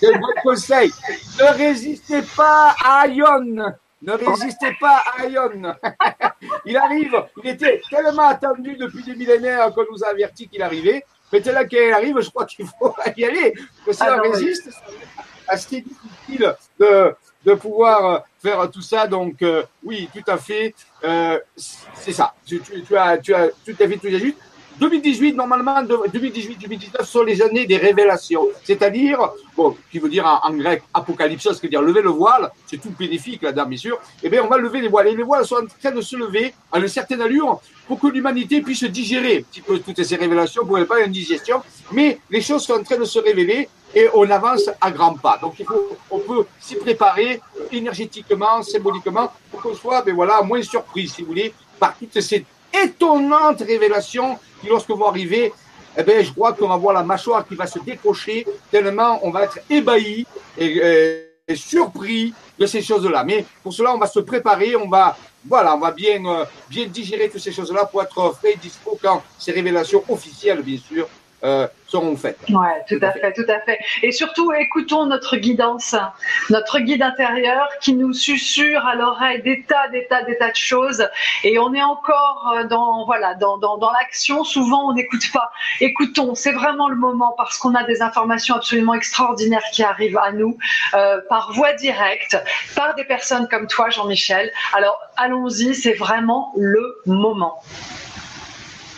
C'est un bon conseil. Ne résistez pas à Ion. Ne résistez pas à Ion. il arrive. Il était tellement attendu depuis des millénaires qu'on nous a averti qu'il arrivait. Mais là qu'il arrive, je crois qu'il faut y aller. Parce que si ah on résiste, c'est assez difficile de, de pouvoir faire tout ça. Donc, euh, oui, tout à fait. Euh, c'est ça. Tu, as, tout à fait tout à juste. 2018, normalement, 2018-2019 sont les années des révélations. C'est-à-dire, bon, qui veut dire en, grec apocalypse, cest à dire lever le voile, c'est tout bénéfique là-dedans, bien sûr. Eh bien, on va lever les voiles. Et les voiles sont en train de se lever à une certaine allure pour que l'humanité puisse digérer un petit peu toutes ces révélations, pour ne pas une digestion. Mais les choses sont en train de se révéler et on avance à grands pas. Donc, il faut, on peut s'y préparer énergétiquement, symboliquement, pour qu'on soit, ben voilà, moins surpris, si vous voulez, par toutes ces étonnantes révélations qui, lorsque vont arriver, eh ben, je crois qu'on va voir la mâchoire qui va se décrocher, tellement on va être ébahi et, surpris de ces choses-là. Mais pour cela, on va se préparer, on va, voilà, on va bien, euh, bien digérer toutes ces choses-là pour être frais et dispo quand ces révélations officielles, bien sûr, euh, seront faites. Ouais, tout, à fait. tout à fait. Et surtout, écoutons notre guidance, notre guide intérieur qui nous susurre à l'oreille des tas, des tas, des tas de choses. Et on est encore euh, dans, voilà, dans, dans, dans l'action. Souvent, on n'écoute pas. Écoutons, c'est vraiment le moment parce qu'on a des informations absolument extraordinaires qui arrivent à nous euh, par voie directe, par des personnes comme toi, Jean-Michel. Alors, allons-y, c'est vraiment le moment.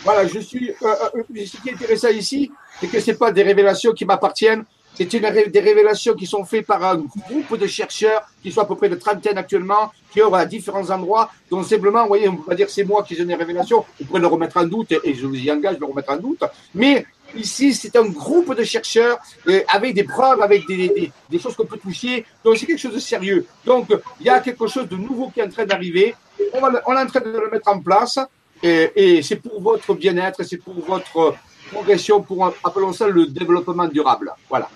Voilà, je suis. Euh, euh, ce qui est intéressant ici, c'est que ce pas des révélations qui m'appartiennent. C'est des révélations qui sont faites par un groupe de chercheurs, qui sont à peu près de trentaine actuellement, qui œuvrent à différents endroits. Donc simplement, vous voyez, on ne peut pas dire c'est moi qui ai des révélations. Vous pourrez le remettre en doute, et je vous y engage de le remettre en doute. Mais ici, c'est un groupe de chercheurs euh, avec des preuves, avec des, des, des choses qu'on peut toucher. Donc c'est quelque chose de sérieux. Donc il y a quelque chose de nouveau qui est en train d'arriver. On, on est en train de le mettre en place. Et, c'est pour votre bien-être, c'est pour votre progression, pour, appelons ça le développement durable. Voilà.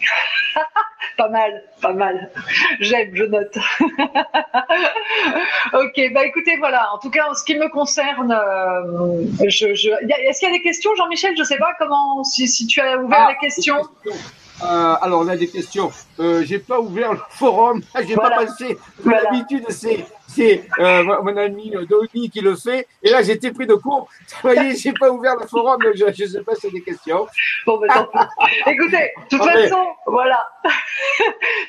pas mal, pas mal. J'aime, je note. ok, bah écoutez, voilà. En tout cas, en ce qui me concerne, euh, je, je... est-ce qu'il y a des questions, Jean-Michel? Je ne sais pas comment, si, si tu as ouvert ah, les questions. Euh, alors, on a des questions. Euh, j'ai pas ouvert le forum, j'ai pas passé. L'habitude, c'est c'est euh, mon ami Dolly qui le fait. Et là, j'étais pris de court. Vous voyez, j'ai pas ouvert le forum, donc je ne sais pas si c'est des questions. Bon, ben, Écoutez, de toute façon, voilà.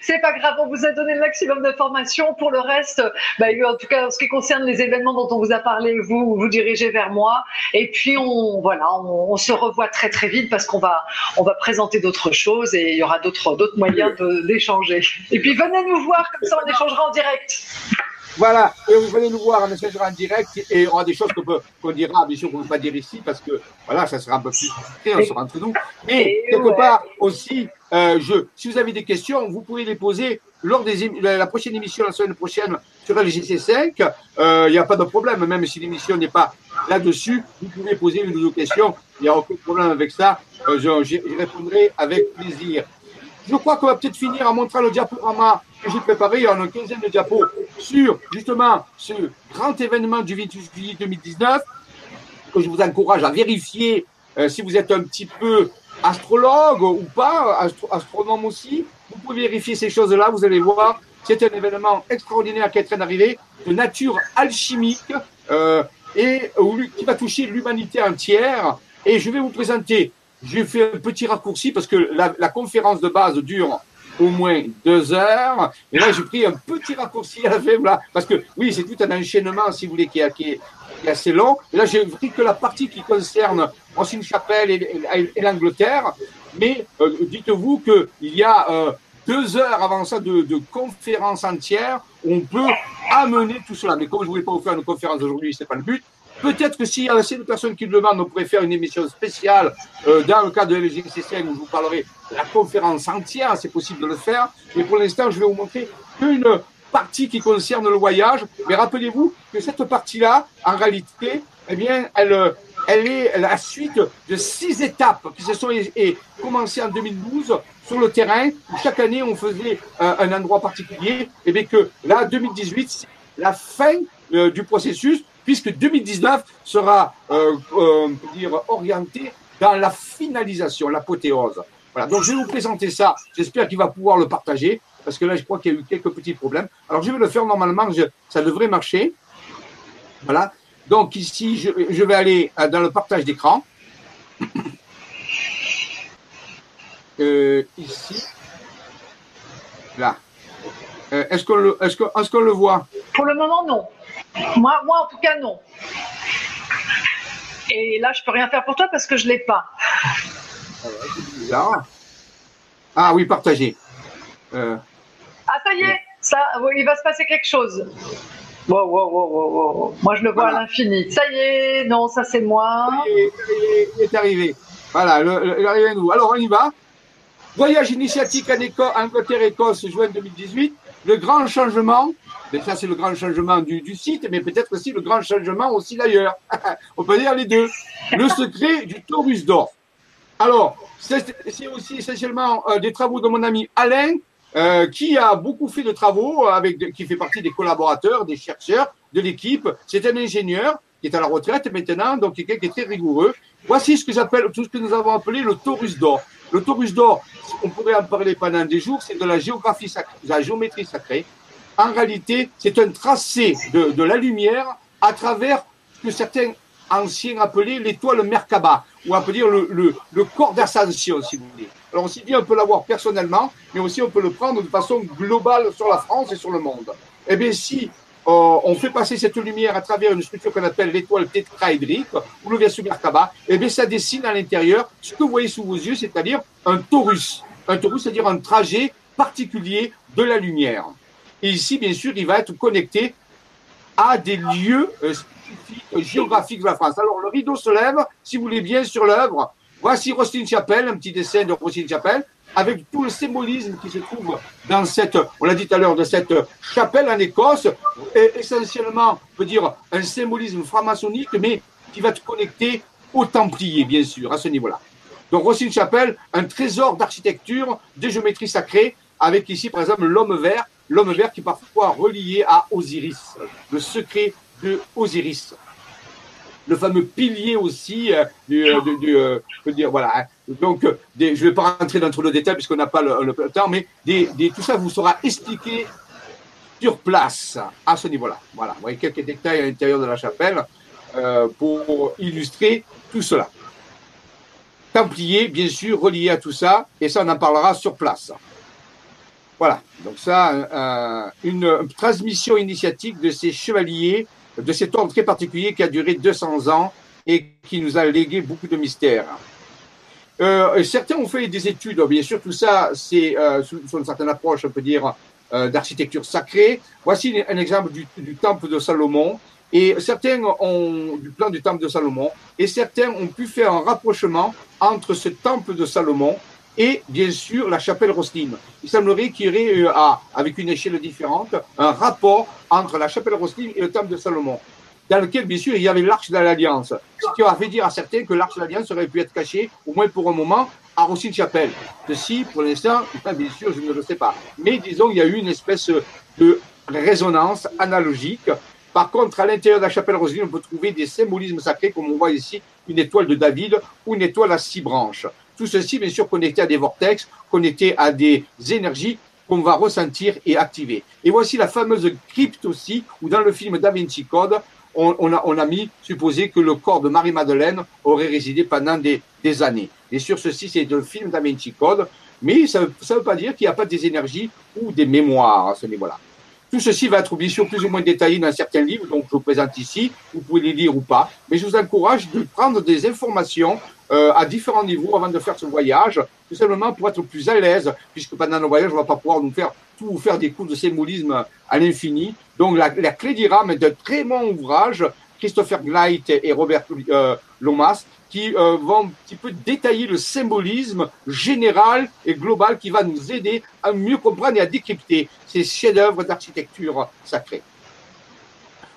c'est pas grave, on vous a donné le maximum d'informations. Pour le reste, bah, en tout cas, en ce qui concerne les événements dont on vous a parlé, vous vous dirigez vers moi. Et puis, on, voilà, on, on se revoit très très vite parce qu'on va, on va présenter d'autres choses et il y aura d'autres, d'autres moyens d'échanger. Et puis, venez nous voir, comme ça, on échangera en direct. Voilà, et vous venez nous voir, on échangera en direct et on aura des choses qu'on dira, bien sûr, qu'on ne peut pas dire ici parce que voilà, ça sera un peu plus on sera entre nous. Mais quelque part aussi, euh, je, si vous avez des questions, vous pouvez les poser lors des la prochaine émission, la semaine prochaine sur LGC5. Il euh, n'y a pas de problème, même si l'émission n'est pas là-dessus, vous pouvez poser une ou deux questions. Il n'y a aucun problème avec ça. Euh, J'y répondrai avec plaisir. Je crois qu'on va peut-être finir en montrant le diaporama que j'ai préparé. Il y en a une quinzaine de diapos sur justement ce grand événement du 28 juillet 2019 que je vous encourage à vérifier euh, si vous êtes un petit peu astrologue ou pas, astronome aussi. Vous pouvez vérifier ces choses-là. Vous allez voir, c'est un événement extraordinaire qui est en train d'arriver, de nature alchimique euh, et qui va toucher l'humanité entière. Et je vais vous présenter j'ai fait un petit raccourci parce que la, conférence de base dure au moins deux heures. Et là, j'ai pris un petit raccourci à la fin, là, parce que oui, c'est tout un enchaînement, si vous voulez, qui est, assez long. Et là, j'ai pris que la partie qui concerne Ancienne-Chapelle et, et, l'Angleterre. Mais euh, dites-vous qu'il y a euh, deux heures avant ça de, de conférence entière, on peut amener tout cela. Mais comme je ne voulais pas vous faire une conférence aujourd'hui, c'est pas le but. Peut-être que s'il y a assez de personnes qui le demandent, on pourrait faire une émission spéciale euh, dans le cadre de LGCCN où je vous parlerai de la conférence entière, c'est possible de le faire. Mais pour l'instant, je vais vous montrer qu'une partie qui concerne le voyage. Mais rappelez-vous que cette partie-là, en réalité, eh bien, elle, elle est la suite de six étapes qui se sont et, commencées en 2012 sur le terrain. Chaque année, on faisait euh, un endroit particulier. Et bien que là, 2018, c'est la fin euh, du processus puisque 2019 sera euh, euh, dire, orienté dans la finalisation, l'apothéose. Voilà, donc je vais vous présenter ça. J'espère qu'il va pouvoir le partager, parce que là, je crois qu'il y a eu quelques petits problèmes. Alors, je vais le faire normalement, ça devrait marcher. Voilà. Donc, ici, je, vais aller euh, dans le partage d'écran. Ici. Là. Est-ce qu'on le, est-ce est qu'on le voit? Pour le moment, non. Moi, moi, en tout cas, non. Et là, je peux rien faire pour toi parce que je l'ai pas. Ah oui, partagez. Euh. Ah, ça y est, ça, il va se passer quelque chose. Wow, wow, wow, wow, Moi, je le vois à l'infini. Ça y est, non, ça c'est moi. Il est, arrivé. Voilà, il est arrivé à nous. Alors, on y va. Voyage initiatique en Écosse, Angleterre-Écosse, juin 2018 le grand changement, mais ça c'est le grand changement du, site, mais peut-être aussi le grand changement aussi d'ailleurs. On peut dire les deux. Le secret du Taurus d'or. Alors, c'est aussi essentiellement euh, des travaux de mon ami Alain, euh, qui a beaucoup fait de travaux, avec, qui fait partie des collaborateurs, des chercheurs de l'équipe. C'est un ingénieur qui est à la retraite maintenant, donc quelqu'un qui est très rigoureux. Voici ce que j'appelle, tout ce que nous avons appelé le Taurus d'or. Le Taurus d'or, on pourrait en parler pendant des jours, c'est de la géographie sacrée, de la géométrie sacrée. En réalité, c'est un tracé de, la lumière à travers ce que certains anciens appelaient l'étoile Merkaba, ou on peut dire le, corps d'ascension, si vous voulez. Alors, aussi bien on peut l'avoir personnellement, mais aussi on peut le prendre de façon globale sur la France et sur le monde. Eh bien, si euh, on fait passer cette lumière à travers une structure qu'on appelle l'étoile tétraédrique ou le Versus Merkaba, eh bien, ça dessine à l'intérieur ce que vous voyez sous vos yeux, c'est-à-dire un torus. Un torus, c'est-à-dire un trajet particulier de la lumière. Et ici, bien sûr, il va être connecté à des lieux euh, géographiques de la France. Alors, le rideau se lève, si vous voulez bien, sur l'œuvre. Voici Rostin Chapelle, un petit dessin de Rostin Chapelle avec tout le symbolisme qui se trouve dans cette, on l'a dit tout à l'heure, de cette chapelle en Écosse, essentiellement, on peut dire, un symbolisme franc-maçonnique, mais qui va te connecter aux Templiers, bien sûr, à ce niveau-là. Donc, Rossine Chapelle, un trésor d'architecture, de géométrie sacrée, avec ici, par exemple, l'homme vert, l'homme vert qui est parfois relié à Osiris, le secret de Osiris le fameux pilier aussi euh, du, je voilà. Donc, je ne vais pas rentrer dans trop de détails puisqu'on n'a pas le, temps, mais tout ça vous sera expliqué sur place à ce niveau-là. Voilà, vous voyez quelques détails à l'intérieur de la chapelle euh, pour illustrer tout cela. Templier, bien sûr, relié à tout ça, et ça, on en parlera sur place. Voilà, donc ça, une transmission initiatique de ces chevaliers de cet ordre très particulier qui a duré 200 ans et qui nous a légué beaucoup de mystères. Euh, certains ont fait des études, bien sûr, tout ça, c'est euh, sous, une certaine approche, on peut dire, euh, d'architecture sacrée. Voici un exemple du, temple de Salomon. Et certains ont du plan du temple de Salomon, et certains ont pu faire un rapprochement entre ce temple de Salomon et bien sûr la chapelle Roselyne. Il semblerait qu'il y aurait, euh, avec une échelle différente, un rapport entre la chapelle Roselyne et le temple de Salomon, dans lequel bien sûr il y avait l'arche de l'Alliance, ce qui a fait dire à certains que l'arche de l'Alliance aurait pu être cachée, au moins pour un moment, à Roselyne Chapelle. Ceci, pour l'instant, bien sûr, je ne le sais pas. Mais disons, il y a eu une espèce de résonance analogique. Par contre, à l'intérieur de la chapelle Roselyne, on peut trouver des symbolismes sacrés, comme on voit ici, une étoile de David ou une étoile à six branches. Tout ceci, bien sûr, connecté à des vortex, connecté à des énergies qu'on va ressentir et activer. Et voici la fameuse crypte aussi, où dans le film Da on, a, mis, supposé que le corps de Marie-Madeleine aurait résidé pendant des, années. Et sur ceci, c'est le film Da mais ça ne veut pas dire qu'il n'y a pas des énergies ou des mémoires à ce niveau-là. Tout ceci va être bien sûr plus ou moins détaillé dans certains livres, donc je vous présente ici, vous pouvez les lire ou pas, mais je vous encourage de prendre des informations euh, à différents niveaux avant de faire ce voyage, tout simplement pour être plus à l'aise, puisque pendant le voyage, on ne va pas pouvoir nous faire tout vous faire des cours de symbolisme à l'infini. Donc la, la clé d'Iram est un très bon ouvrage, Christopher Gleit et Robert euh, Lomas, qui euh, vont un petit peu détailler le symbolisme général et global qui va nous aider à mieux comprendre et à décrypter ces chefs-d'œuvre d'architecture sacrée.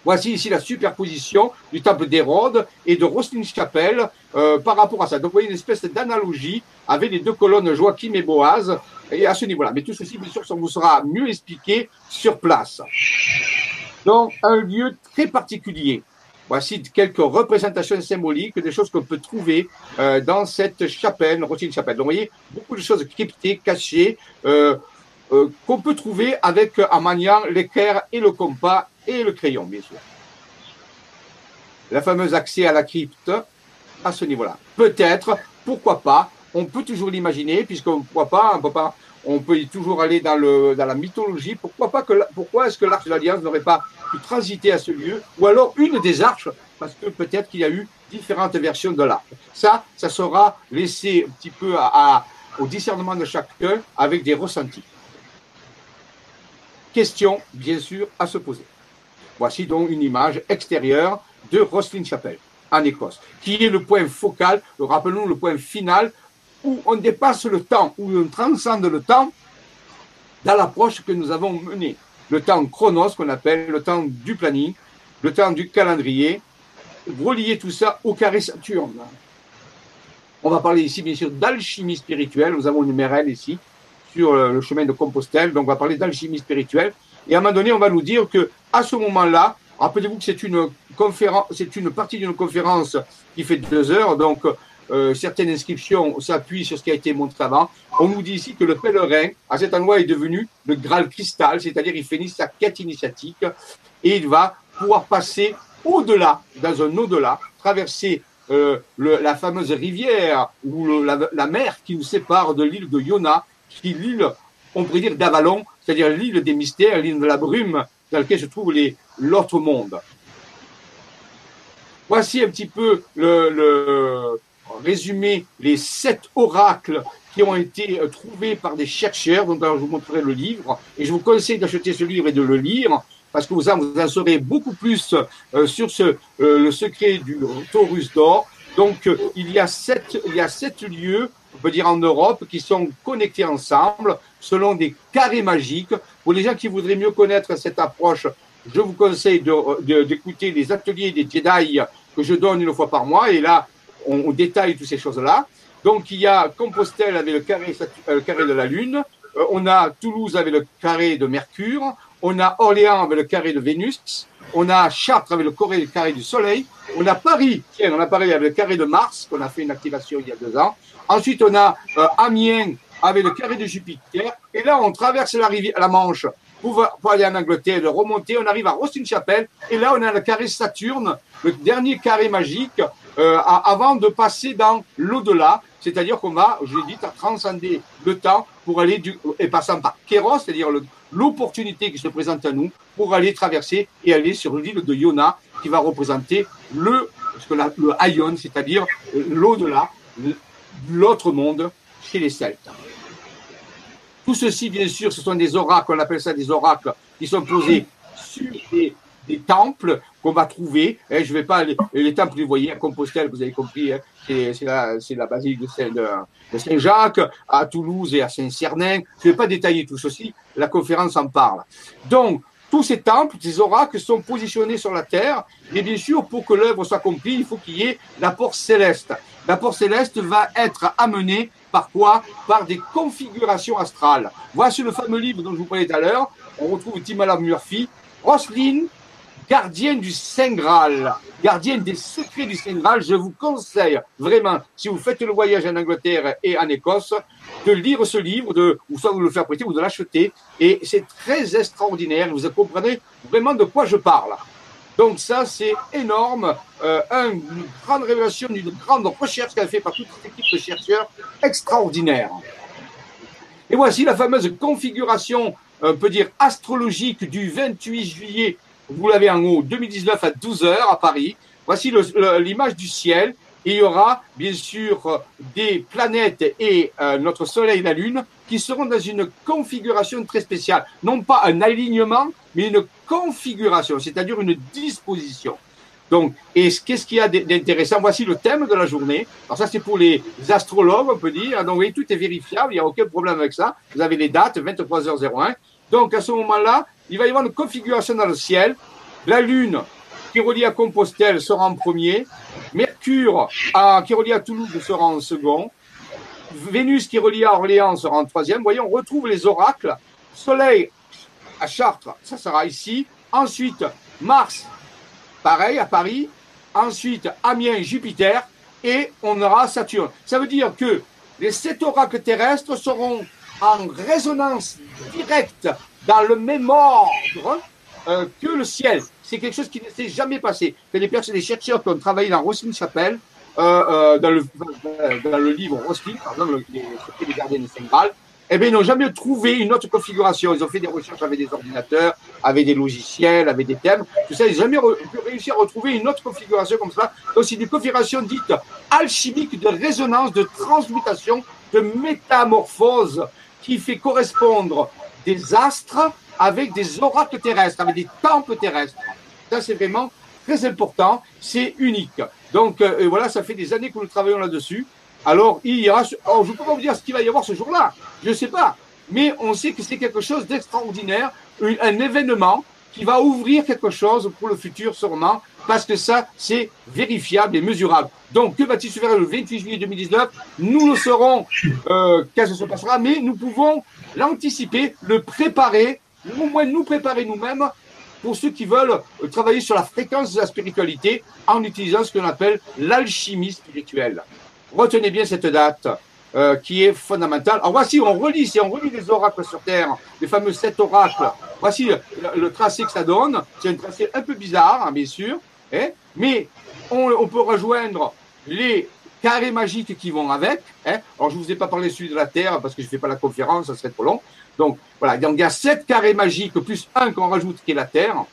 Voici ici la superposition du temple d'Hérode et de Roslin Chapelle euh, par rapport à ça. Donc vous voyez une espèce d'analogie avec les deux colonnes Joachim et Boaz et à ce niveau-là. Mais tout ceci, bien sûr, ça vous sera mieux expliqué sur place. Donc un lieu très particulier. Voici quelques représentations symboliques, des choses qu'on peut trouver euh, dans cette chapelle, Roslin Chapelle. Donc vous voyez beaucoup de choses cryptées, cachées, euh, euh, qu'on peut trouver avec en maniant l'équerre et le compas et le crayon, bien sûr. La fameuse accès à la crypte, à ce niveau-là. Peut-être, pourquoi pas, on peut toujours l'imaginer, puisqu'on pourquoi pas, on peut pas, on peut toujours aller dans, la mythologie. Pourquoi est-ce que l'arche de l'Alliance n'aurait pas pu transiter à ce lieu, ou alors une des arches, parce que peut-être qu'il y a eu différentes versions de l'arche. Ça, ça sera laissé un petit peu au discernement de chacun avec des ressentis. Question, bien sûr, à se poser. Voici donc une image extérieure de Roslin Chapel, en Écosse, qui est le point focal, rappelons le point final, où on dépasse le temps, où on transcende le temps dans l'approche que nous avons menée. Le temps chronos, qu'on appelle le temps du planning, le temps du calendrier, relier tout ça au carré Saturne. On va parler ici, bien sûr, d'alchimie spirituelle. Nous avons une MRL ici, sur le chemin de Compostelle. Donc, on va parler d'alchimie spirituelle. Et à un moment donné, on va nous dire que à ce moment-là, Rappelez-vous que c'est une conférence, c'est une partie d'une conférence qui fait deux heures, donc euh, certaines inscriptions s'appuient sur ce qui a été montré avant. On nous dit ici que le pèlerin, à cet endroit, est devenu le Graal cristal, c'est-à-dire il finit sa quête initiatique et il va pouvoir passer au-delà, dans un au-delà, traverser euh, la fameuse rivière ou la, mer qui nous sépare de l'île de Yona, qui est l'île, on pourrait dire, d'Avalon, c'est-à-dire l'île des mystères, l'île de la brume, dans laquelle se trouve l'autre monde. Voici un petit peu le résumé les sept oracles qui ont été trouvés par des chercheurs. Alors, je vous montrerai le livre et je vous conseille d'acheter ce livre et de le lire parce que vous en, saurez beaucoup plus euh, sur ce, euh, le secret du Taurus d'or. Donc, euh, il, y a sept, il y a sept lieux, on peut dire en Europe, qui sont connectés ensemble selon des carrés magiques. Pour les gens qui voudraient mieux connaître cette approche, je vous conseille d'écouter les ateliers des Jedi que je donne une fois par mois. Et là, on, détaille toutes ces choses-là. Donc, il y a Compostelle avec le carré, le carré de la Lune. on a Toulouse avec le carré de Mercure on a Orléans avec le carré de Vénus, on a Chartres avec le carré du Soleil, on a Paris, tiens, on a Paris avec le carré de Mars, qu'on a fait une activation il y a deux ans. Ensuite, on a euh, Amiens avec le carré de Jupiter. Et là, on traverse la, rivière, la Manche pour, aller en Angleterre, de remonter. On arrive à Rostin-Chapelle. Et là, on a le carré Saturne, le dernier carré magique, euh, avant de passer dans l'au-delà. C'est-à-dire qu'on va, je l'ai dit, transcender le temps pour aller du, et passant par Kéros, c'est-à-dire l'opportunité qui se présente à nous pour aller traverser et aller sur l'île de Yona qui va représenter le, ce que le c'est-à-dire l'au-delà, l'autre monde chez les Celtes. Tout ceci, bien sûr, ce sont des oracles, on appelle ça des oracles, qui sont posés sur des temples qu'on va trouver. Hein, je vais pas les, les temples, vous voyez, à Compostelle, vous avez compris, hein, c'est la, la basilique de Saint-Jacques, à Toulouse et à Saint-Cernin. Je ne vais pas détailler tout ceci, la conférence en parle. Donc, tous ces temples, ces oracles sont positionnés sur la terre. Et bien sûr, pour que l'œuvre soit accomplie, il faut qu'il y ait l'apport céleste. L'apport céleste va être amené par quoi? Par des configurations astrales. Voici le fameux livre dont je vous parlais tout à l'heure. On retrouve Timala Murphy. Roselyne, gardienne du Saint Graal, gardienne des secrets du Saint Graal, je vous conseille vraiment, si vous faites le voyage en Angleterre et en Écosse, de lire ce livre, ou soit de le faire prêter ou de l'acheter. Et c'est très extraordinaire. Vous comprenez vraiment de quoi je parle. Donc ça, c'est énorme. Euh, une grande révélation, une grande recherche qu'elle fait par toute cette équipe de chercheurs extraordinaire. Et voici la fameuse configuration, on peut dire, astrologique du 28 juillet vous l'avez en haut, 2019 à 12h à Paris. Voici l'image du ciel. Il y aura bien sûr des planètes et euh, notre Soleil et la Lune qui seront dans une configuration très spéciale. Non pas un alignement, mais une configuration, c'est-à-dire une disposition. Donc, et qu'est-ce qu'il y a d'intéressant? Voici le thème de la journée. Alors ça, c'est pour les astrologues, on peut dire. Donc, oui, tout est vérifiable, il n'y a aucun problème avec ça. Vous avez les dates, 23h01. Donc, à ce moment-là, il va y avoir une configuration dans le ciel. La Lune, qui relie à Compostelle, sera en premier. Mercure, qui relie à Toulouse, sera en second. Vénus, qui relie à Orléans, sera en troisième. Vous voyez, on retrouve les oracles. Soleil à Chartres, ça sera ici. Ensuite, Mars, pareil, à Paris. Ensuite, Amiens, Jupiter. Et on aura Saturne. Ça veut dire que les sept oracles terrestres seront en résonance directe dans le même ordre euh, que le ciel. C'est quelque chose qui ne s'est jamais passé. Que les personnes, les chercheurs qui ont travaillé dans Roselyne Chapelle, euh, euh, dans, le, dans le livre Roselyne, par exemple, les, gardiens de Saint eh bien, ils n'ont jamais trouvé une autre configuration. Ils ont fait des recherches avec des ordinateurs, avec des logiciels, avec des thèmes. Tout ça, ils n'ont jamais réussi à retrouver une autre configuration comme ça. Donc, c'est une configuration dite alchimique de résonance, de transmutation, de métamorphose qui fait correspondre des astres avec des oracles terrestres, avec des temples terrestres. Ça, c'est vraiment très important, c'est unique. Donc euh, voilà, ça fait des années que nous travaillons là-dessus. Alors, il y aura, oh, je ne peux pas vous dire ce qu'il va y avoir ce jour-là, je ne sais pas, mais on sait que c'est quelque chose d'extraordinaire, un événement qui va ouvrir quelque chose pour le futur sûrement, parce que ça, c'est vérifiable et mesurable. Donc, que va-t-il se faire le 28 juillet 2019 Nous le saurons euh, qu'est-ce que se passera, mais nous pouvons l'anticiper, le préparer, au moins nous préparer nous-mêmes pour ceux qui veulent travailler sur la fréquence de la spiritualité en utilisant ce qu'on appelle l'alchimie spirituelle. Retenez bien cette date. Euh, qui est fondamentale. Alors voici, on relit, si on relit les oracles sur Terre, les fameux sept oracles, voici le, tracé que ça donne. C'est un tracé un peu bizarre, hein, bien sûr, hein, mais on, peut rejoindre les carrés magiques qui vont avec. Hein? Alors je ne vous ai pas parlé celui de la Terre parce que je ne fais pas la conférence, ça serait trop long. Donc voilà, donc il y a sept carrés magiques plus un qu'on rajoute qui est la Terre.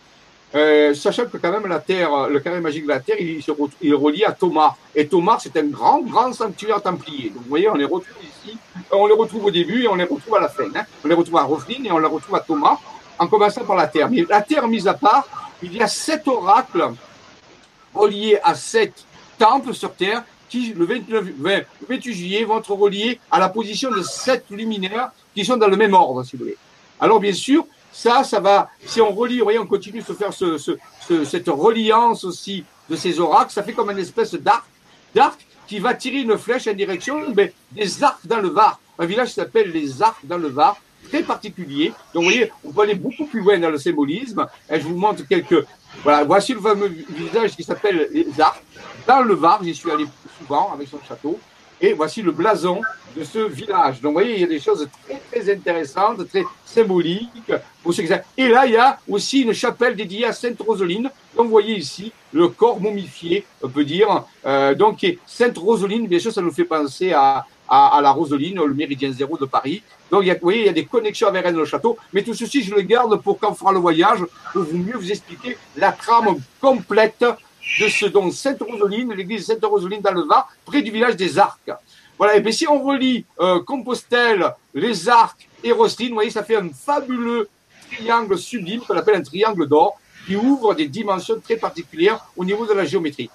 Euh, sachant que quand même la Terre, le carré magique de la Terre, il, se est relié à Thomas. Et Thomas, c'est un grand, grand sanctuaire templier. Donc vous voyez, on les retrouve ici, on les retrouve au début et on les retrouve à la fin. Hein. On les retrouve à Roselyne et on les retrouve à Thomas, en commençant par la Terre. Mais la Terre mise à part, il y a sept oracles reliés à sept temples sur Terre qui, le 29, 28 juillet, vont être reliés à la position de sept luminaires qui sont dans le même ordre, si vous voulez. Alors, bien sûr, ça, ça va, si on relie, vous voyez, on continue de faire ce, ce, cette reliance aussi de ces oracles, ça fait comme une espèce d'arc, d'arc qui va tirer une flèche en direction des arcs dans le Var. Un village s'appelle les arcs dans le Var, très particulier. Donc, vous voyez, on peut aller beaucoup plus loin dans le symbolisme. Et je vous montre quelques, voilà, voici le fameux village qui s'appelle les arcs. Dans le Var, j'y suis allé souvent avec son château. Et voici le blason de ce village. Donc, vous voyez, il y a des choses très, très intéressantes, très symboliques. Pour ceux Et là, il y a aussi une chapelle dédiée à Sainte Roseline. Donc, vous voyez ici le corps momifié, on peut dire. Euh, donc, Sainte Roseline, bien sûr, ça nous fait penser à, à, la Roseline, le méridien zéro de Paris. Donc, il y a, vous voyez, il y a des connexions avec Rennes le château. Mais tout ceci, je le garde pour quand on fera le voyage, pour vous mieux vous expliquer la trame complète de ce don Sainte-Roseline, l'église Sainte-Roseline dans le Var, près du village des Arcs. Voilà, et puis si on relie euh, Compostelle, les Arcs et Roselyne, vous voyez, ça fait un fabuleux triangle sublime qu'on appelle un triangle d'or, qui ouvre des dimensions très particulières au niveau de la géométrie.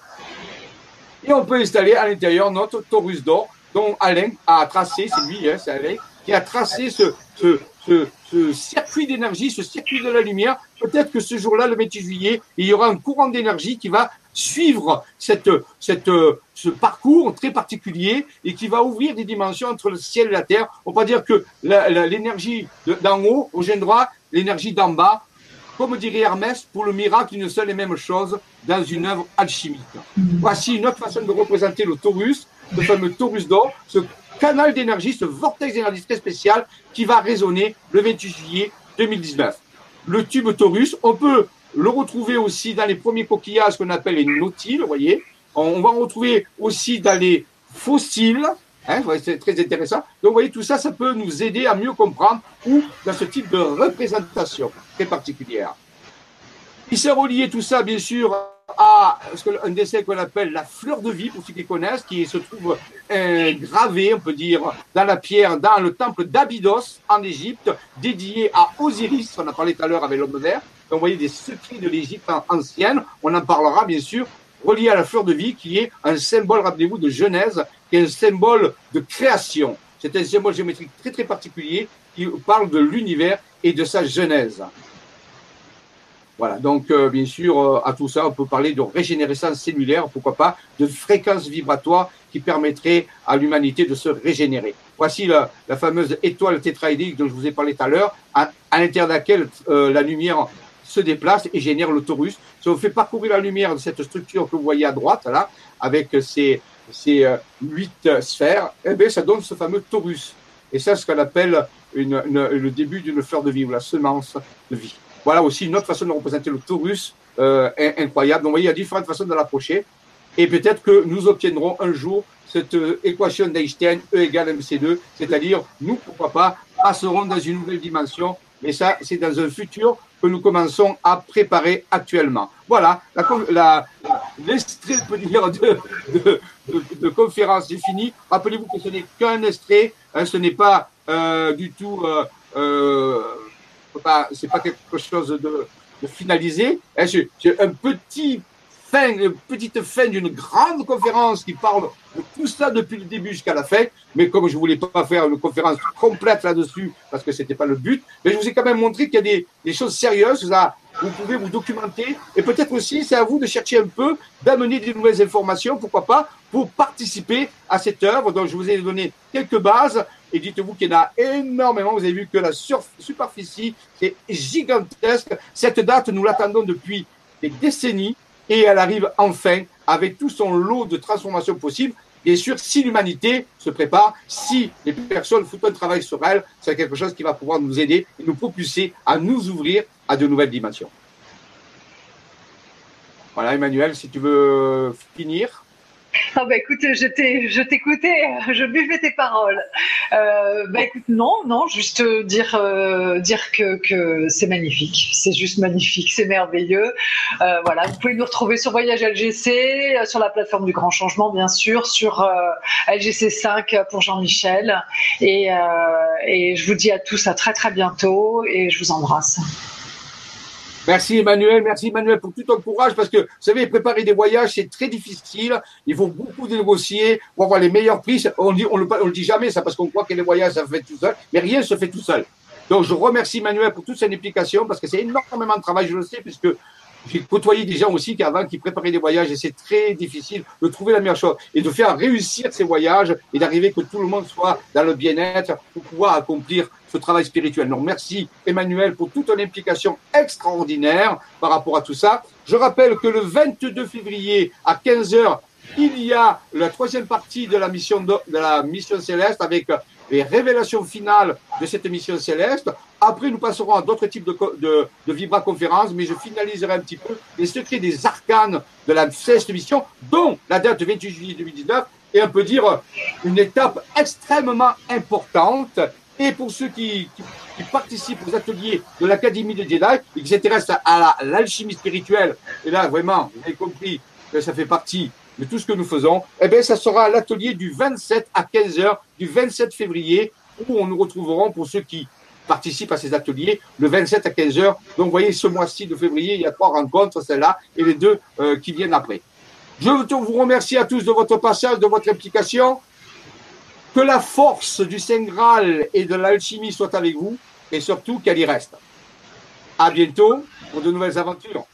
Et on peut installer à l'intérieur notre torus d'or, dont Alain a tracé, c'est lui, hein, c'est Alain, qui a tracé ce, circuit d'énergie, ce circuit de la lumière. Peut-être que ce jour-là, le 28 juillet, il y aura un courant d'énergie qui va suivre cette, ce parcours très particulier et qui va ouvrir des dimensions entre le ciel et la terre. On va dire que l'énergie d'en haut, au gène droit, l'énergie d'en bas, comme dirait Hermès, pour le miracle, une seule et même chose dans une œuvre alchimique. Voici une autre façon de représenter le Taurus, le fameux Taurus d'or, ce canal d'énergie, ce vortex d'énergie très spécial qui va résonner le 28 juillet 2019. Le tube Taurus, on peut le retrouver aussi dans les premiers coquillages qu'on appelle les nautiles, vous voyez. On va retrouver aussi dans les fossiles, hein, c'est très intéressant. Donc, vous voyez, tout ça, ça peut nous aider à mieux comprendre ou dans ce type de représentation très particulière. Il s'est relié tout ça, bien sûr, à un dessin qu'on appelle la fleur de vie, pour ceux qui connaissent, qui se trouve euh, gravé, on peut dire, dans la pierre, dans le temple d'Abydos, en Égypte, dédié à Osiris, on a parlé tout à l'heure avec l'homme vert. Donc, vous voyez des secrets de l'Égypte ancienne, on en parlera bien sûr, relié à la fleur de vie, qui est un symbole, rappelez-vous, de Genèse, qui est un symbole de création. C'est un symbole géométrique très très particulier qui parle de l'univers et de sa genèse. Voilà, donc euh, bien sûr, euh, à tout ça, on peut parler de régénérescence cellulaire, pourquoi pas, de fréquence vibratoire qui permettrait à l'humanité de se régénérer. Voici la, fameuse étoile tétraédrique dont je vous ai parlé tout à l'heure, à, l'intérieur de laquelle euh, la lumière se déplace et génère le torus. Si on fait parcourir la lumière de cette structure que vous voyez à droite, là, avec ces, huit sphères, eh bien, ça donne ce fameux torus. Et ça, c'est ce qu'on appelle le début d'une fleur de vie ou la semence de vie. Voilà aussi une autre façon de représenter le Taurus euh, incroyable. Donc, vous voyez, il y a différentes façons de l'approcher. Et peut-être que nous obtiendrons un jour cette euh, équation d'Einstein, E égale MC2, c'est-à-dire, nous, pourquoi pas, passerons dans une nouvelle dimension. Mais ça, c'est dans un futur que nous commençons à préparer actuellement. Voilà, l'extrait, la, dire, de, conférence est fini. Rappelez-vous que ce n'est qu'un extrait, hein, ce n'est pas euh, du tout euh, c'est pas quelque chose de, finalisé. Hein, j'ai un petit fin, une petite fin d'une grande conférence qui parle de tout ça depuis le début jusqu'à la fin. Mais comme je voulais pas faire une conférence complète là-dessus, parce que c'était pas le but, mais je vous ai quand même montré qu'il y a des, choses sérieuses. Vous pouvez vous documenter. Et peut-être aussi, c'est à vous de chercher un peu, d'amener des nouvelles informations, pourquoi pas, pour participer à cette œuvre. Donc, je vous ai donné quelques bases Et dites-vous qu'il y en a énormément. Vous avez vu que la superficie est gigantesque. Cette date, nous l'attendons depuis des décennies et elle arrive enfin avec tout son lot de transformations possibles. Bien sûr, si l'humanité se prépare, si les personnes foutent un travail sur elle, c'est quelque chose qui va pouvoir nous aider et nous propulser à nous ouvrir à de nouvelles dimensions. Voilà, Emmanuel, si tu veux finir. Ah bah écoute, je t'écoutais, je buvais tes paroles. Euh, bah écoute, non, non, juste dire euh, dire que, que c'est magnifique, c'est juste magnifique, c'est merveilleux. Euh, voilà, vous pouvez nous retrouver sur Voyage LGC, sur la plateforme du Grand Changement, bien sûr, sur LGC 5 pour Jean-Michel, et, et je vous dis à tous à très très bientôt et je vous embrasse. Merci Emmanuel, merci Emmanuel pour tout ton courage parce que vous savez, préparer des voyages, c'est très difficile. Il faut beaucoup de négocier pour avoir les meilleurs prix. On dit, on le, dit jamais ça parce qu'on croit que les voyages, ça se fait tout seul, mais rien ne se fait tout seul. Donc je remercie Emmanuel pour toute son implication parce que c'est énormément de travail, je le sais, puisque j'ai côtoyé des gens aussi qui avant qui préparaient des voyages et c'est très difficile de trouver la meilleure chose et de faire réussir ces voyages et d'arriver que tout le monde soit dans le bien-être pour pouvoir accomplir ce travail spirituel. Donc merci Emmanuel pour toute ton implication extraordinaire par rapport à tout ça. Je rappelle que le 22 février à 15h, il y a la troisième partie de la mission de, la mission céleste avec les révélations finales de cette mission céleste. Après, nous passerons à d'autres types de, de, de vibra-conférences, mais je finaliserai un petit peu les secrets des arcanes de la céleste mission, dont la date 28 juillet 2019 et on peut dire une étape extrêmement importante et pour ceux qui, participent aux ateliers de l'Académie de Jedi et qui s'intéressent à l'alchimie spirituelle, et là, vraiment, vous avez compris que ça fait partie de tout ce que nous faisons, eh bien, ça sera l'atelier du 27 à 15h, du 27 février, où on nous retrouverons pour ceux qui participent à ces ateliers, le 27 à 15h. Donc, vous voyez, ce mois-ci de février, il y a trois rencontres, celle-là, et les deux euh, qui viennent après. Je vous remercie à tous de votre passage, de votre implication. Que la force du Saint Graal et de l'alchimie soit avec vous et surtout qu'elle y reste. À bientôt pour de nouvelles aventures.